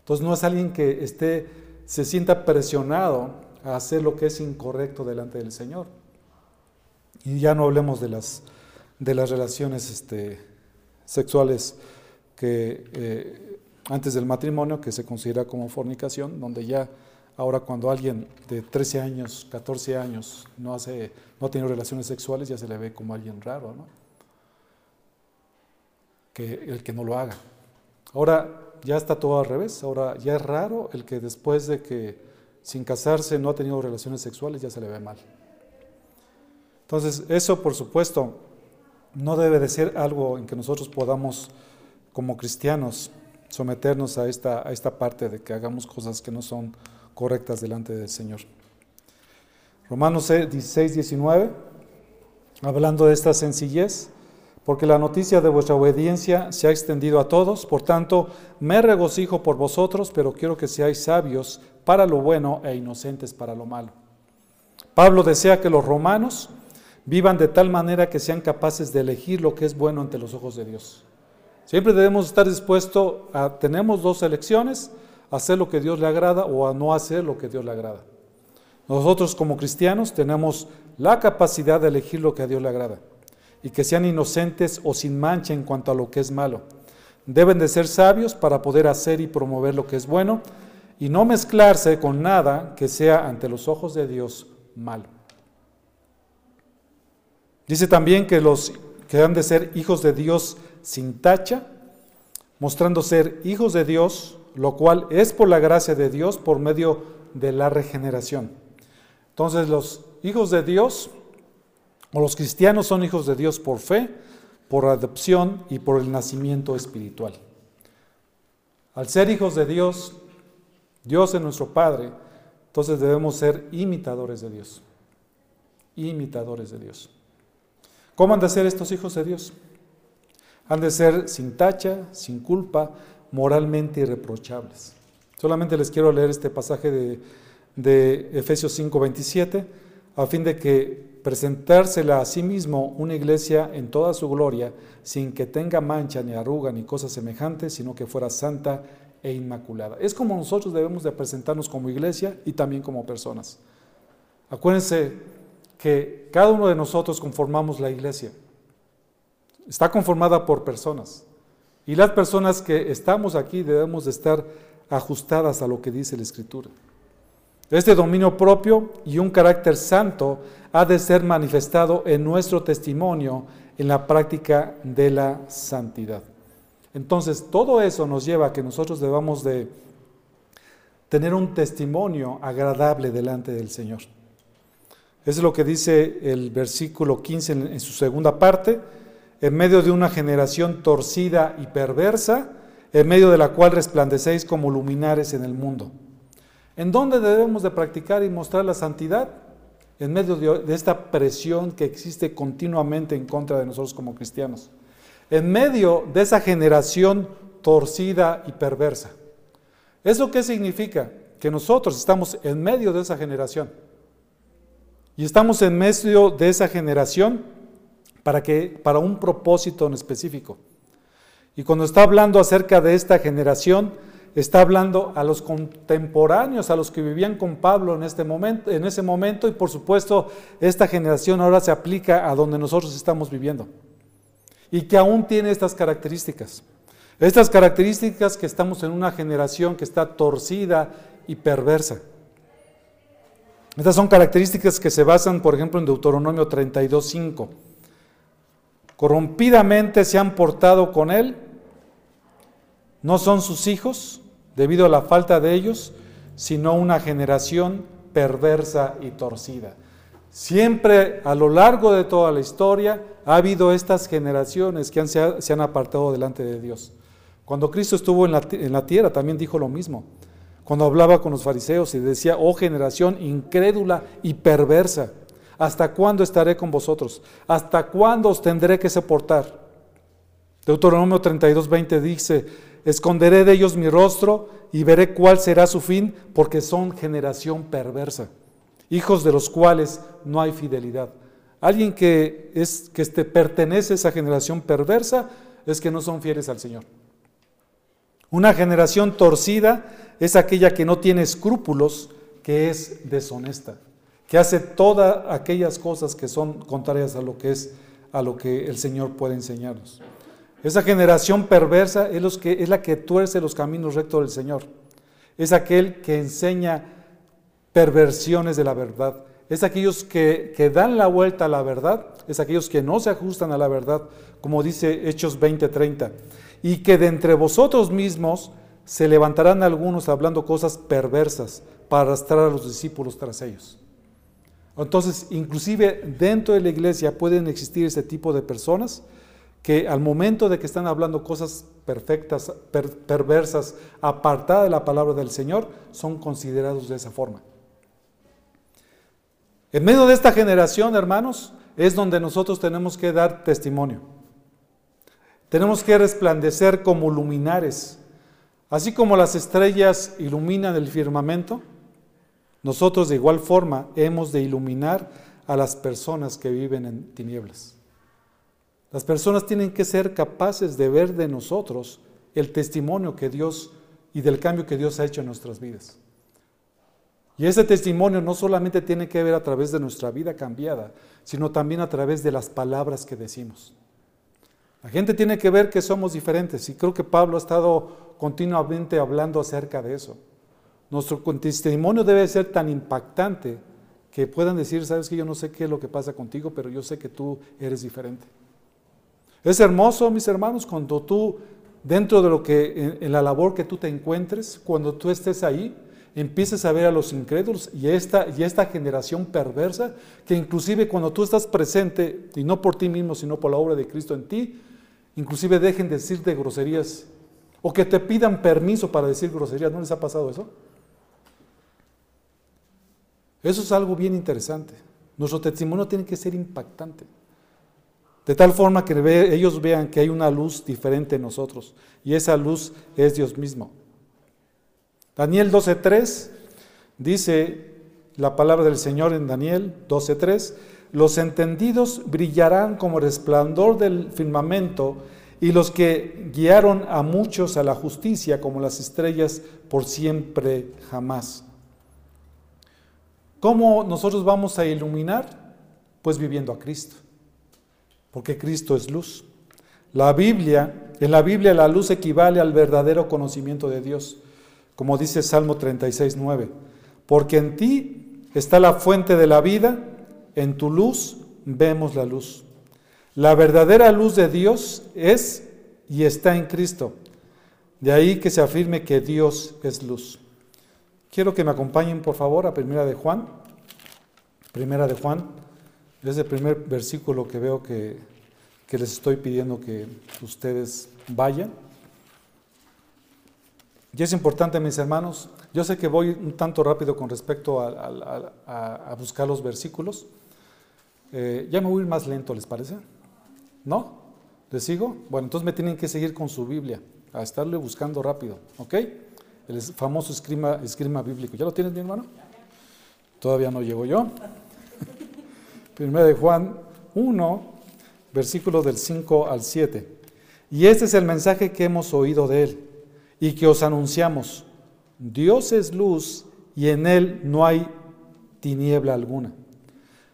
Entonces no es alguien que esté, se sienta presionado a hacer lo que es incorrecto delante del Señor. Y ya no hablemos de las, de las relaciones este, sexuales que eh, antes del matrimonio, que se considera como fornicación, donde ya ahora cuando alguien de 13 años, 14 años no, hace, no ha tenido relaciones sexuales, ya se le ve como alguien raro, ¿no? que el que no lo haga. Ahora ya está todo al revés, ahora ya es raro el que después de que sin casarse no ha tenido relaciones sexuales ya se le ve mal. Entonces, eso por supuesto no debe de ser algo en que nosotros podamos como cristianos someternos a esta, a esta parte de que hagamos cosas que no son correctas delante del Señor. Romanos 16, 19, hablando de esta sencillez, porque la noticia de vuestra obediencia se ha extendido a todos, por tanto, me regocijo por vosotros, pero quiero que seáis sabios para lo bueno e inocentes para lo malo. Pablo desea que los romanos vivan de tal manera que sean capaces de elegir lo que es bueno ante los ojos de Dios. Siempre debemos estar dispuestos a, tenemos dos elecciones, hacer lo que Dios le agrada o a no hacer lo que Dios le agrada. Nosotros como cristianos tenemos la capacidad de elegir lo que a Dios le agrada y que sean inocentes o sin mancha en cuanto a lo que es malo. Deben de ser sabios para poder hacer y promover lo que es bueno y no mezclarse con nada que sea ante los ojos de Dios malo. Dice también que los que han de ser hijos de Dios sin tacha, mostrando ser hijos de Dios, lo cual es por la gracia de Dios por medio de la regeneración. Entonces los hijos de Dios o los cristianos son hijos de Dios por fe, por adopción y por el nacimiento espiritual. Al ser hijos de Dios, Dios es nuestro Padre, entonces debemos ser imitadores de Dios. Imitadores de Dios. ¿Cómo han de ser estos hijos de Dios? Han de ser sin tacha, sin culpa, moralmente irreprochables. Solamente les quiero leer este pasaje de, de Efesios 5:27 a fin de que presentársela a sí mismo una iglesia en toda su gloria, sin que tenga mancha ni arruga ni cosa semejante, sino que fuera santa e inmaculada. Es como nosotros debemos de presentarnos como iglesia y también como personas. Acuérdense que cada uno de nosotros conformamos la iglesia. Está conformada por personas. Y las personas que estamos aquí debemos de estar ajustadas a lo que dice la Escritura. Este dominio propio y un carácter santo ha de ser manifestado en nuestro testimonio en la práctica de la santidad. Entonces, todo eso nos lleva a que nosotros debamos de tener un testimonio agradable delante del Señor. Eso es lo que dice el versículo 15 en, en su segunda parte, en medio de una generación torcida y perversa, en medio de la cual resplandecéis como luminares en el mundo. ¿En dónde debemos de practicar y mostrar la santidad? En medio de, esta presión que existe continuamente en contra de nosotros como cristianos. En medio de esa generación torcida y perversa. ¿Eso qué significa? Que nosotros estamos en medio de esa generación. Y estamos en medio de esa generación para, que, para un propósito en específico. Y cuando está hablando acerca de esta generación, está hablando a los contemporáneos, a los que vivían con Pablo en, este momento, en ese momento y por supuesto esta generación ahora se aplica a donde nosotros estamos viviendo y que aún tiene estas características. Estas características que estamos en una generación que está torcida y perversa. Estas son características que se basan, por ejemplo, en Deuteronomio 32.5. Corrompidamente se han portado con él, no son sus hijos, debido a la falta de ellos, sino una generación perversa y torcida. Siempre a lo largo de toda la historia ha habido estas generaciones que se han apartado delante de Dios. Cuando Cristo estuvo en la, en la tierra también dijo lo mismo. Cuando hablaba con los fariseos y decía, oh generación incrédula y perversa, ¿hasta cuándo estaré con vosotros? ¿Hasta cuándo os tendré que soportar? Deuteronomio 32, 20 dice, Esconderé de ellos mi rostro y veré cuál será su fin, porque son generación perversa, hijos de los cuales no hay fidelidad. Alguien que, es, que pertenece a esa generación perversa es que no son fieles al Señor. Una generación torcida es aquella que no tiene escrúpulos, que es deshonesta, que hace todas aquellas cosas que son contrarias a lo que es a lo que el Señor puede enseñarnos. Esa generación perversa es, que, la que tuerce los caminos rectos del Señor. Es aquel que enseña perversiones de la verdad. Es aquellos que, que, dan la vuelta a la verdad. Es aquellos que no se ajustan a la verdad, como dice Hechos 20:30. Y que de entre vosotros mismos se levantarán algunos hablando cosas perversas para arrastrar a los discípulos tras ellos. Entonces, inclusive dentro de la iglesia pueden existir ese tipo de personas que al momento de que están hablando cosas perfectas, perversas, apartadas de la palabra del Señor, son considerados de esa forma. En medio de esta generación, hermanos, es donde nosotros tenemos que dar testimonio. Tenemos que resplandecer como luminares. Así como las estrellas iluminan el firmamento, nosotros de igual forma hemos de iluminar a las personas que viven en tinieblas. Las personas tienen que ser capaces de ver de nosotros el testimonio que Dios y del cambio que Dios ha hecho en nuestras vidas. Y ese testimonio no solamente tiene que ver a través de nuestra vida cambiada, sino también a través de las palabras que decimos. La gente tiene que ver que somos diferentes y creo que Pablo ha estado continuamente hablando acerca de eso. Nuestro testimonio debe ser tan impactante que puedan decir, sabes que yo no sé qué es lo que pasa contigo, pero yo sé que tú eres diferente. Es hermoso, mis hermanos, cuando tú, dentro de lo que, en, la labor que tú te encuentres, cuando tú estés ahí, empieces a ver a los incrédulos y esta, y esta generación perversa, que inclusive cuando tú estás presente, y no por ti mismo, sino por la obra de Cristo en ti, inclusive dejen de decirte groserías o que te pidan permiso para decir groserías. ¿No les ha pasado eso? Eso es algo bien interesante. Nuestro testimonio tiene que ser impactante. De tal forma que ellos vean que hay una luz diferente en nosotros. Y esa luz es Dios mismo. Daniel 12.3 dice la palabra del Señor en Daniel 12.3. Los entendidos brillarán como resplandor del firmamento y los que guiaron a muchos a la justicia como las estrellas por siempre jamás. ¿Cómo nosotros vamos a iluminar? Pues viviendo a Cristo, porque Cristo es luz. La Biblia, en la Biblia la luz equivale al verdadero conocimiento de Dios, como dice Salmo 36, 9. Porque en ti está la fuente de la vida, en tu luz vemos la luz. La verdadera luz de Dios es y está en Cristo. De ahí que se afirme que Dios es luz. Quiero que me acompañen, por favor, a Primera de Juan. Primera de Juan. Es el primer versículo que veo que, les estoy pidiendo que ustedes vayan. Y es importante, mis hermanos, yo sé que voy un tanto rápido con respecto a, buscar los versículos. Eh, ya me voy a más lento, ¿les parece? ¿No? ¿Les sigo? Bueno, entonces me tienen que seguir con su Biblia, a estarle buscando rápido, ¿ok? El famoso esgrima, bíblico. ¿Ya lo tienes, mi hermano? Todavía no llego yo. Primero de Juan 1, versículos del 5 al 7. Y este es el mensaje que hemos oído de él y que os anunciamos. Dios es luz y en él no hay tiniebla alguna.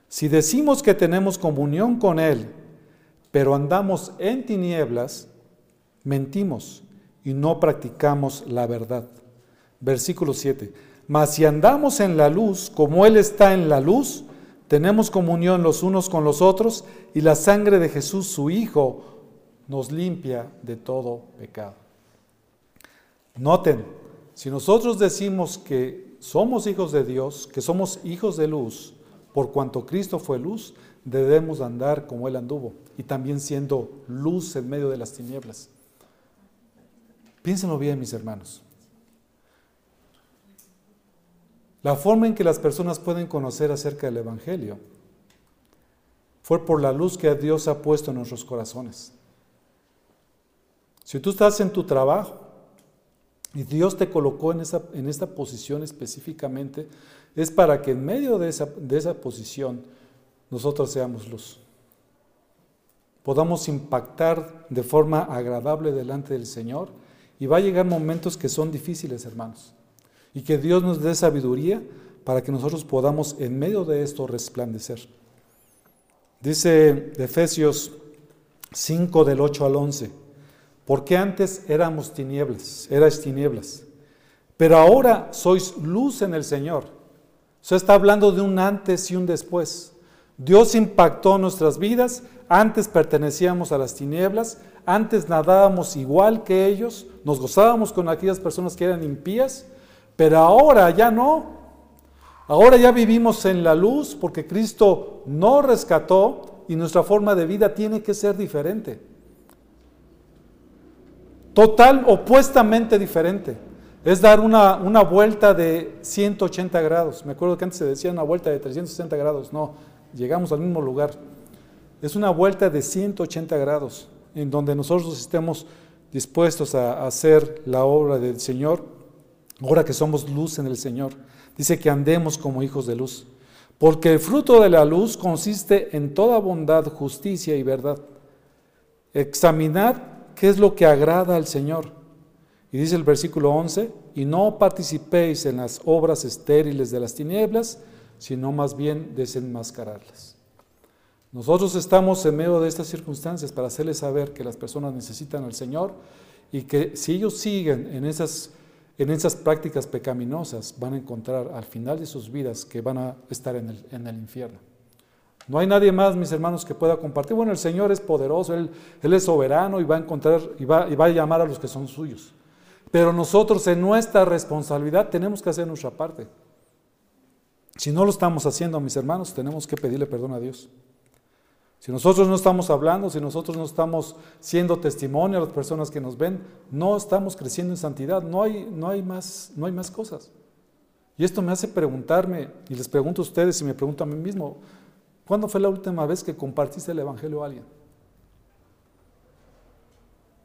Si decimos que tenemos comunión con él, pero andamos en tinieblas, mentimos y no practicamos la verdad. Versículo 7. Mas si andamos en la luz, como Él está en la luz, tenemos comunión los unos con los otros y la sangre de Jesús, su Hijo, nos limpia de todo pecado. Noten, si nosotros decimos que somos hijos de Dios, que somos hijos de luz, por cuanto Cristo fue luz, debemos andar como Él anduvo y también siendo luz en medio de las tinieblas. Piénsenlo bien, mis hermanos. La forma en que las personas pueden conocer acerca del Evangelio fue por la luz que Dios ha puesto en nuestros corazones. Si tú estás en tu trabajo y Dios te colocó en, esa, en posición específicamente, es para que en medio de esa, de esa posición nosotros seamos luz. Podamos impactar de forma agradable delante del Señor y va a llegar momentos que son difíciles, hermanos y que Dios nos dé sabiduría para que nosotros podamos en medio de esto resplandecer. Dice Efesios 5 del 8 al 11, porque antes éramos tinieblas, eras tinieblas, pero ahora sois luz en el Señor. Se está hablando de un antes y un después. Dios impactó nuestras vidas, antes pertenecíamos a las tinieblas, antes nadábamos igual que ellos, nos gozábamos con aquellas personas que eran impías, pero ahora ya no. Ahora ya vivimos en la luz porque Cristo nos rescató y nuestra forma de vida tiene que ser diferente. Total, opuestamente diferente. Es dar una, una vuelta de 180 grados. Me acuerdo que antes se decía una vuelta de 360 grados. No, llegamos al mismo lugar. Es una vuelta de 180 grados en donde nosotros estemos dispuestos a hacer la obra del Señor, ahora que somos luz en el Señor. Dice que andemos como hijos de luz, porque el fruto de la luz consiste en toda bondad, justicia y verdad. Examinad qué es lo que agrada al Señor. Y dice el versículo 11, y no participéis en las obras estériles de las tinieblas, sino más bien desenmascararlas. Nosotros estamos en medio de estas circunstancias para hacerles saber que las personas necesitan al Señor y que si ellos siguen en esas, en esas prácticas pecaminosas, van a encontrar al final de sus vidas que van a estar en el, en el infierno. No hay nadie más, mis hermanos, que pueda compartir. Bueno, el Señor es poderoso, Él, él es soberano y va a encontrar y va, y va a llamar a los que son suyos. Pero nosotros en nuestra responsabilidad tenemos que hacer nuestra parte. Si no lo estamos haciendo, mis hermanos, tenemos que pedirle perdón a Dios. Si nosotros no estamos hablando, si nosotros no estamos siendo testimonio a las personas que nos ven, no estamos creciendo en santidad, no hay, no hay, más, no hay más cosas. Y esto me hace preguntarme, y les pregunto a ustedes y me pregunto a mí mismo, ¿cuándo fue la última vez que compartiste el Evangelio a alguien?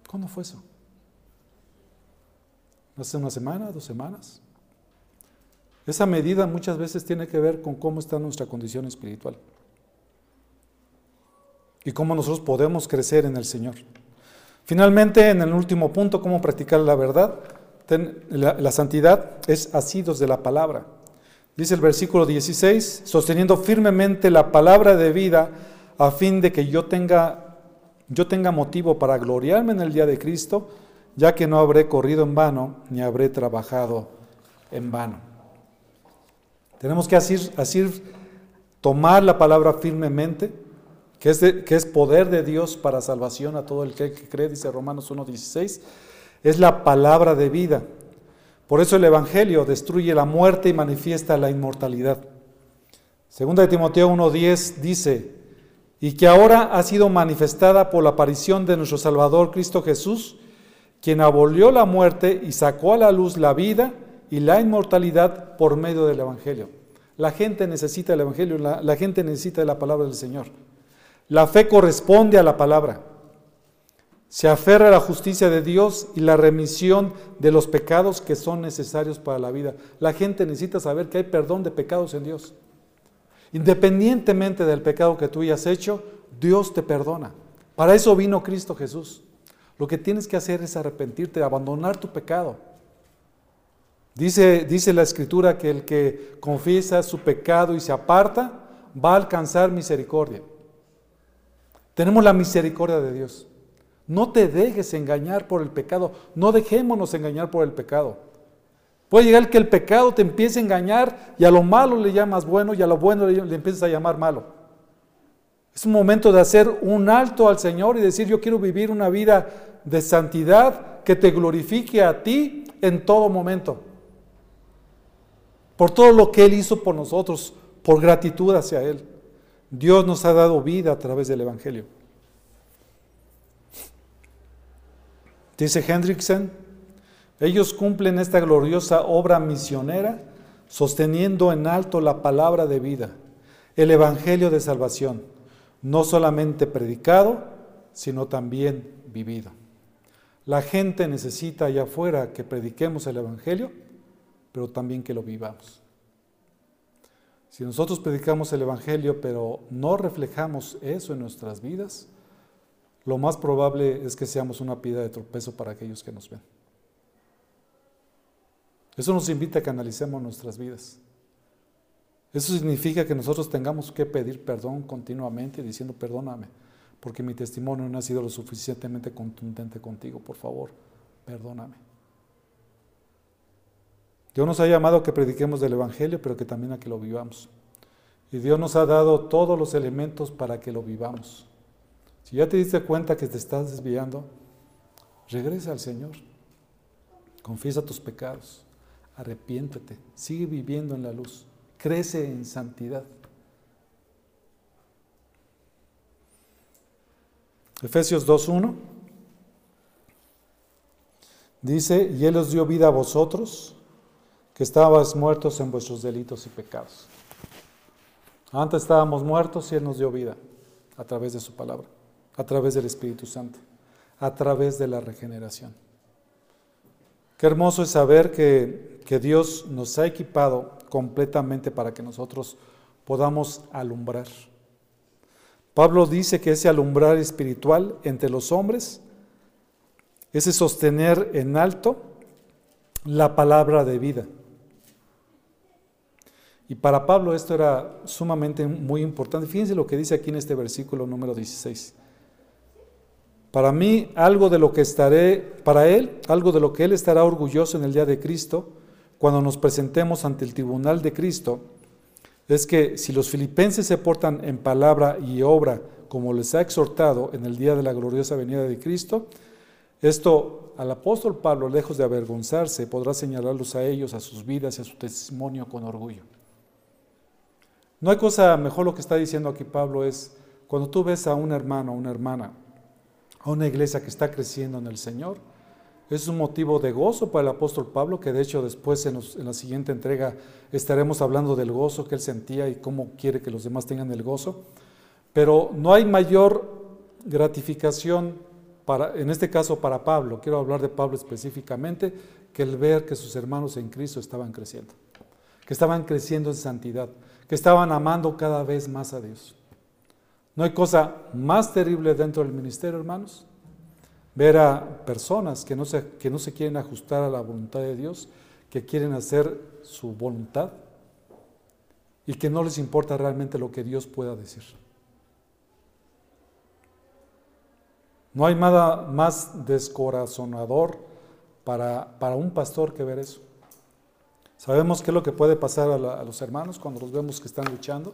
¿Cuándo fue eso? ¿Hace una semana, dos semanas? Esa medida muchas veces tiene que ver con cómo está nuestra condición espiritual y cómo nosotros podemos crecer en el Señor. Finalmente, en el último punto, cómo practicar la verdad. La, santidad es asidos de la palabra. Dice el versículo 16, sosteniendo firmemente la palabra de vida a fin de que yo tenga, yo tenga motivo para gloriarme en el día de Cristo, ya que no habré corrido en vano ni habré trabajado en vano. Tenemos que así, así tomar la palabra firmemente, que es, poder de Dios para salvación a todo el que, cree, dice Romanos 1.16, es la palabra de vida. Por eso el Evangelio destruye la muerte y manifiesta la inmortalidad. Segunda de Timoteo 1.10 dice, y que ahora ha sido manifestada por la aparición de nuestro Salvador Cristo Jesús, quien abolió la muerte y sacó a la luz la vida y la inmortalidad por medio del Evangelio. La gente necesita el Evangelio, la gente necesita la palabra del Señor. La fe corresponde a la palabra. Se aferra a la justicia de Dios y la remisión de los pecados que son necesarios para la vida. La gente necesita saber que hay perdón de pecados en Dios. Independientemente del pecado que tú hayas hecho, Dios te perdona. Para eso vino Cristo Jesús. Lo que tienes que hacer es arrepentirte, abandonar tu pecado. Dice, dice la escritura que el que confiesa su pecado y se aparta va a alcanzar misericordia. Tenemos la misericordia de Dios. No te dejes engañar por el pecado. No dejémonos engañar por el pecado. Puede llegar que el pecado te empiece a engañar y a lo malo le llamas bueno y a lo bueno le, le empiezas a llamar malo. Es un momento de hacer un alto al Señor y decir, yo quiero vivir una vida de santidad que te glorifique a ti en todo momento. Por todo lo que Él hizo por nosotros, por gratitud hacia Él. Dios nos ha dado vida a través del Evangelio. Dice Hendrickson, ellos cumplen esta gloriosa obra misionera sosteniendo en alto la palabra de vida, el Evangelio de salvación, no solamente predicado, sino también vivido. La gente necesita allá afuera que prediquemos el Evangelio, pero también que lo vivamos. Si nosotros predicamos el Evangelio, pero no reflejamos eso en nuestras vidas, lo más probable es que seamos una piedra de tropezo para aquellos que nos ven. Eso nos invita a que analicemos nuestras vidas. Eso significa que nosotros tengamos que pedir perdón continuamente diciendo perdóname, porque mi testimonio no ha sido lo suficientemente contundente contigo, por favor, perdóname. Dios nos ha llamado a que prediquemos del Evangelio, pero que también a que lo vivamos. Y Dios nos ha dado todos los elementos para que lo vivamos. Si ya te diste cuenta que te estás desviando, regresa al Señor. Confiesa tus pecados. Arrepiéntete. Sigue viviendo en la luz. Crece en santidad. Efesios 2.1 dice, y Él os dio vida a vosotros, que estabas muertos en vuestros delitos y pecados. Antes estábamos muertos y Él nos dio vida a través de su palabra, a través del Espíritu Santo, a través de la regeneración. Qué hermoso es saber que, que Dios nos ha equipado completamente para que nosotros podamos alumbrar. Pablo dice que ese alumbrar espiritual entre los hombres, ese sostener en alto la palabra de vida. Y para Pablo esto era sumamente muy importante. Fíjense lo que dice aquí en este versículo número 16. Para mí, algo de lo que estaré, para él, algo de lo que él estará orgulloso en el día de Cristo, cuando nos presentemos ante el tribunal de Cristo, es que si los filipenses se portan en palabra y obra como les ha exhortado en el día de la gloriosa venida de Cristo, esto al apóstol Pablo, lejos de avergonzarse, podrá señalarlos a ellos, a sus vidas y a su testimonio con orgullo. No hay cosa mejor lo que está diciendo aquí Pablo es, cuando tú ves a un hermano, una hermana, a una iglesia que está creciendo en el Señor, es un motivo de gozo para el apóstol Pablo, que de hecho después en, la siguiente entrega estaremos hablando del gozo que él sentía y cómo quiere que los demás tengan el gozo. Pero no hay mayor gratificación, para, en este caso para Pablo, quiero hablar de Pablo específicamente, que el ver que sus hermanos en Cristo estaban creciendo, que estaban creciendo en santidad, que estaban amando cada vez más a Dios. No hay cosa más terrible dentro del ministerio, hermanos, ver a personas que no, se, que no se quieren ajustar a la voluntad de Dios, que quieren hacer su voluntad y que no les importa realmente lo que Dios pueda decir. No hay nada más descorazonador para, para un pastor que ver eso. Sabemos qué es lo que puede pasar a, los hermanos cuando los vemos que están luchando.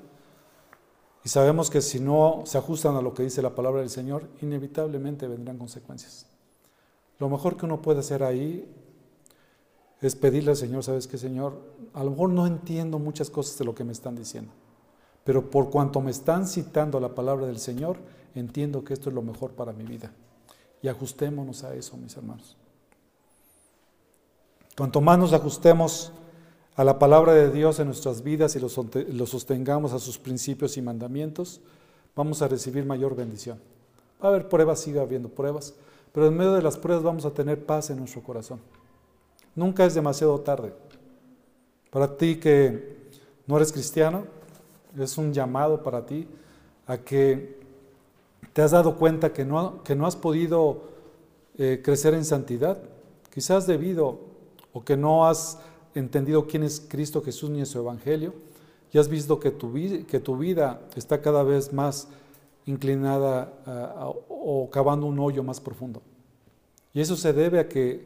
Y sabemos que si no se ajustan a lo que dice la palabra del Señor, inevitablemente vendrán consecuencias. Lo mejor que uno puede hacer ahí es pedirle al Señor, ¿sabes qué, Señor? A lo mejor no entiendo muchas cosas de lo que me están diciendo, pero por cuanto me están citando la palabra del Señor, entiendo que esto es lo mejor para mi vida. Y ajustémonos a eso, mis hermanos. Cuanto más nos ajustemos a la palabra de Dios en nuestras vidas y lo sostengamos a sus principios y mandamientos, vamos a recibir mayor bendición. Va a haber pruebas, sigue habiendo pruebas, pero en medio de las pruebas vamos a tener paz en nuestro corazón. Nunca es demasiado tarde. Para ti que no eres cristiano, es un llamado para ti a que te has dado cuenta que no, que no has podido eh, crecer en santidad, quizás debido o que no has entendido quién es Cristo Jesús ni su Evangelio, y has visto que tu, vida está cada vez más inclinada o cavando un hoyo más profundo. Y eso se debe a que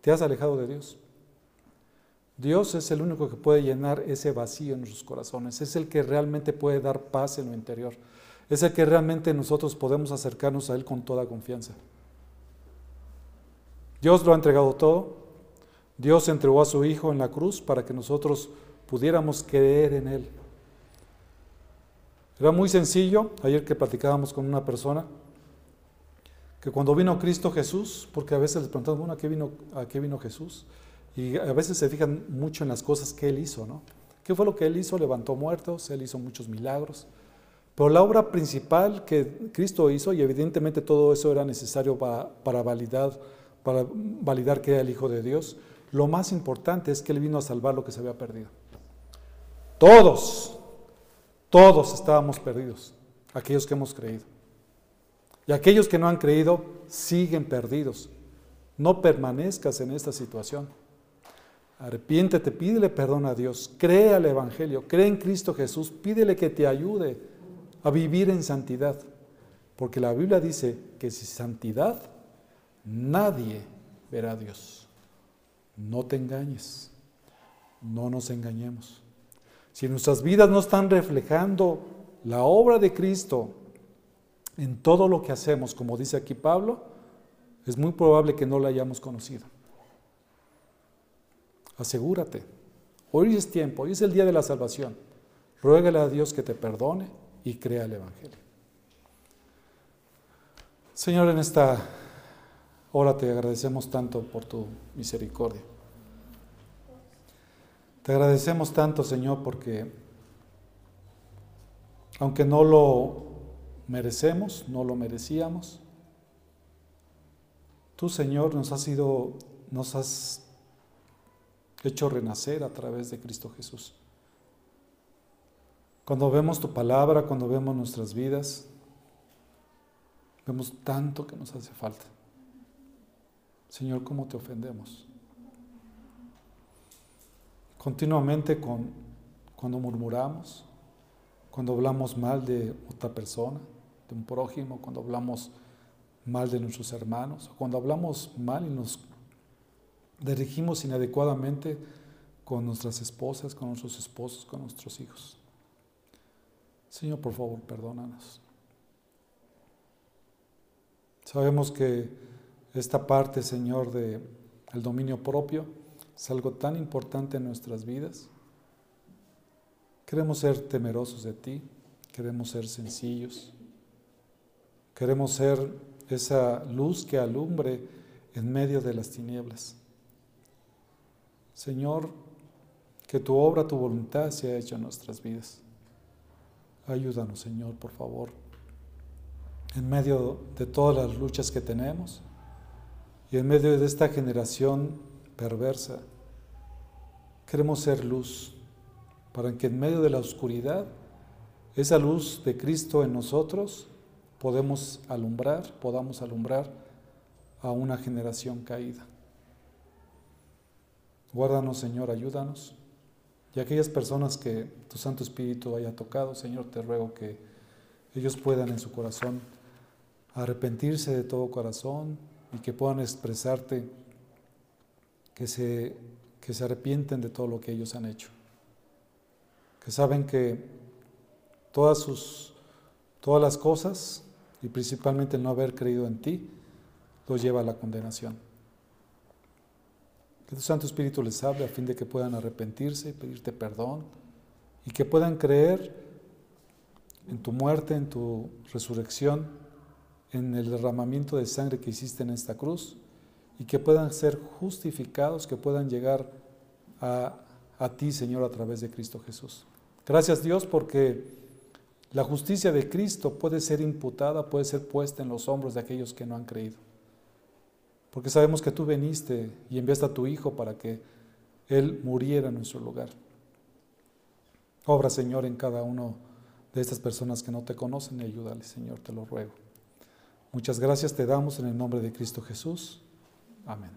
te has alejado de Dios. Dios es el único que puede llenar ese vacío en nuestros corazones, es el que realmente puede dar paz en lo interior, es el que realmente nosotros podemos acercarnos a Él con toda confianza. Dios lo ha entregado todo, Dios entregó a su Hijo en la cruz para que nosotros pudiéramos creer en Él. Era muy sencillo, ayer que platicábamos con una persona, que cuando vino Cristo Jesús, porque a veces les preguntamos, bueno, ¿a qué vino, a qué vino Jesús? Y a veces se fijan mucho en las cosas que Él hizo, ¿no? ¿Qué fue lo que Él hizo? Levantó muertos, Él hizo muchos milagros. Pero la obra principal que Cristo hizo, y evidentemente todo eso era necesario para, para validar, para validar que era el Hijo de Dios, lo más importante es que Él vino a salvar lo que se había perdido. Todos, todos estábamos perdidos, aquellos que hemos creído. Y aquellos que no han creído siguen perdidos. No permanezcas en esta situación. Arrepiéntete, pídele perdón a Dios, cree al Evangelio, cree en Cristo Jesús, pídele que te ayude a vivir en santidad. Porque la Biblia dice que sin santidad nadie verá a Dios. No te engañes, no nos engañemos. Si nuestras vidas no están reflejando la obra de Cristo en todo lo que hacemos, como dice aquí Pablo, es muy probable que no la hayamos conocido. Asegúrate. Hoy es tiempo, hoy es el día de la salvación. Ruégale a Dios que te perdone y crea el Evangelio. Señor, en esta hora te agradecemos tanto por tu misericordia. Te agradecemos tanto, Señor, porque aunque no lo merecemos, no lo merecíamos, tú, Señor, nos has sido, nos has hecho renacer a través de Cristo Jesús. Cuando vemos tu palabra, cuando vemos nuestras vidas, vemos tanto que nos hace falta. Señor, ¿cómo te ofendemos? continuamente con, cuando murmuramos, cuando hablamos mal de otra persona, de un prójimo, cuando hablamos mal de nuestros hermanos, cuando hablamos mal y nos dirigimos inadecuadamente con nuestras esposas, con nuestros esposos, con nuestros hijos. Señor, por favor, perdónanos. Sabemos que esta parte, Señor, de dominio propio, es algo tan importante en nuestras vidas. Queremos ser temerosos de ti, queremos ser sencillos, queremos ser esa luz que alumbre en medio de las tinieblas. Señor, que tu obra, tu voluntad sea hecha en nuestras vidas. Ayúdanos, Señor, por favor, en medio de todas las luchas que tenemos y en medio de esta generación perversa. Queremos ser luz para que en medio de la oscuridad, esa luz de Cristo en nosotros, podemos alumbrar, podamos alumbrar a una generación caída. Guárdanos, Señor, ayúdanos. Y aquellas personas que tu Santo Espíritu haya tocado, Señor, te ruego que ellos puedan en su corazón arrepentirse de todo corazón y que puedan expresarte que se, que se arrepienten de todo lo que ellos han hecho, que saben que todas, sus, todas las cosas, y principalmente el no haber creído en ti, los lleva a la condenación. Que tu Santo Espíritu les hable a fin de que puedan arrepentirse y pedirte perdón y que puedan creer en tu muerte, en tu resurrección, en el derramamiento de sangre que hiciste en esta cruz y que puedan ser justificados, que puedan llegar a, ti, Señor, a través de Cristo Jesús. Gracias Dios porque la justicia de Cristo puede ser imputada, puede ser puesta en los hombros de aquellos que no han creído. Porque sabemos que tú veniste y enviaste a tu Hijo para que Él muriera en nuestro lugar. Obra, Señor, en cada uno de estas personas que no te conocen y ayúdale, Señor, te lo ruego. Muchas gracias te damos en el nombre de Cristo Jesús. Amén.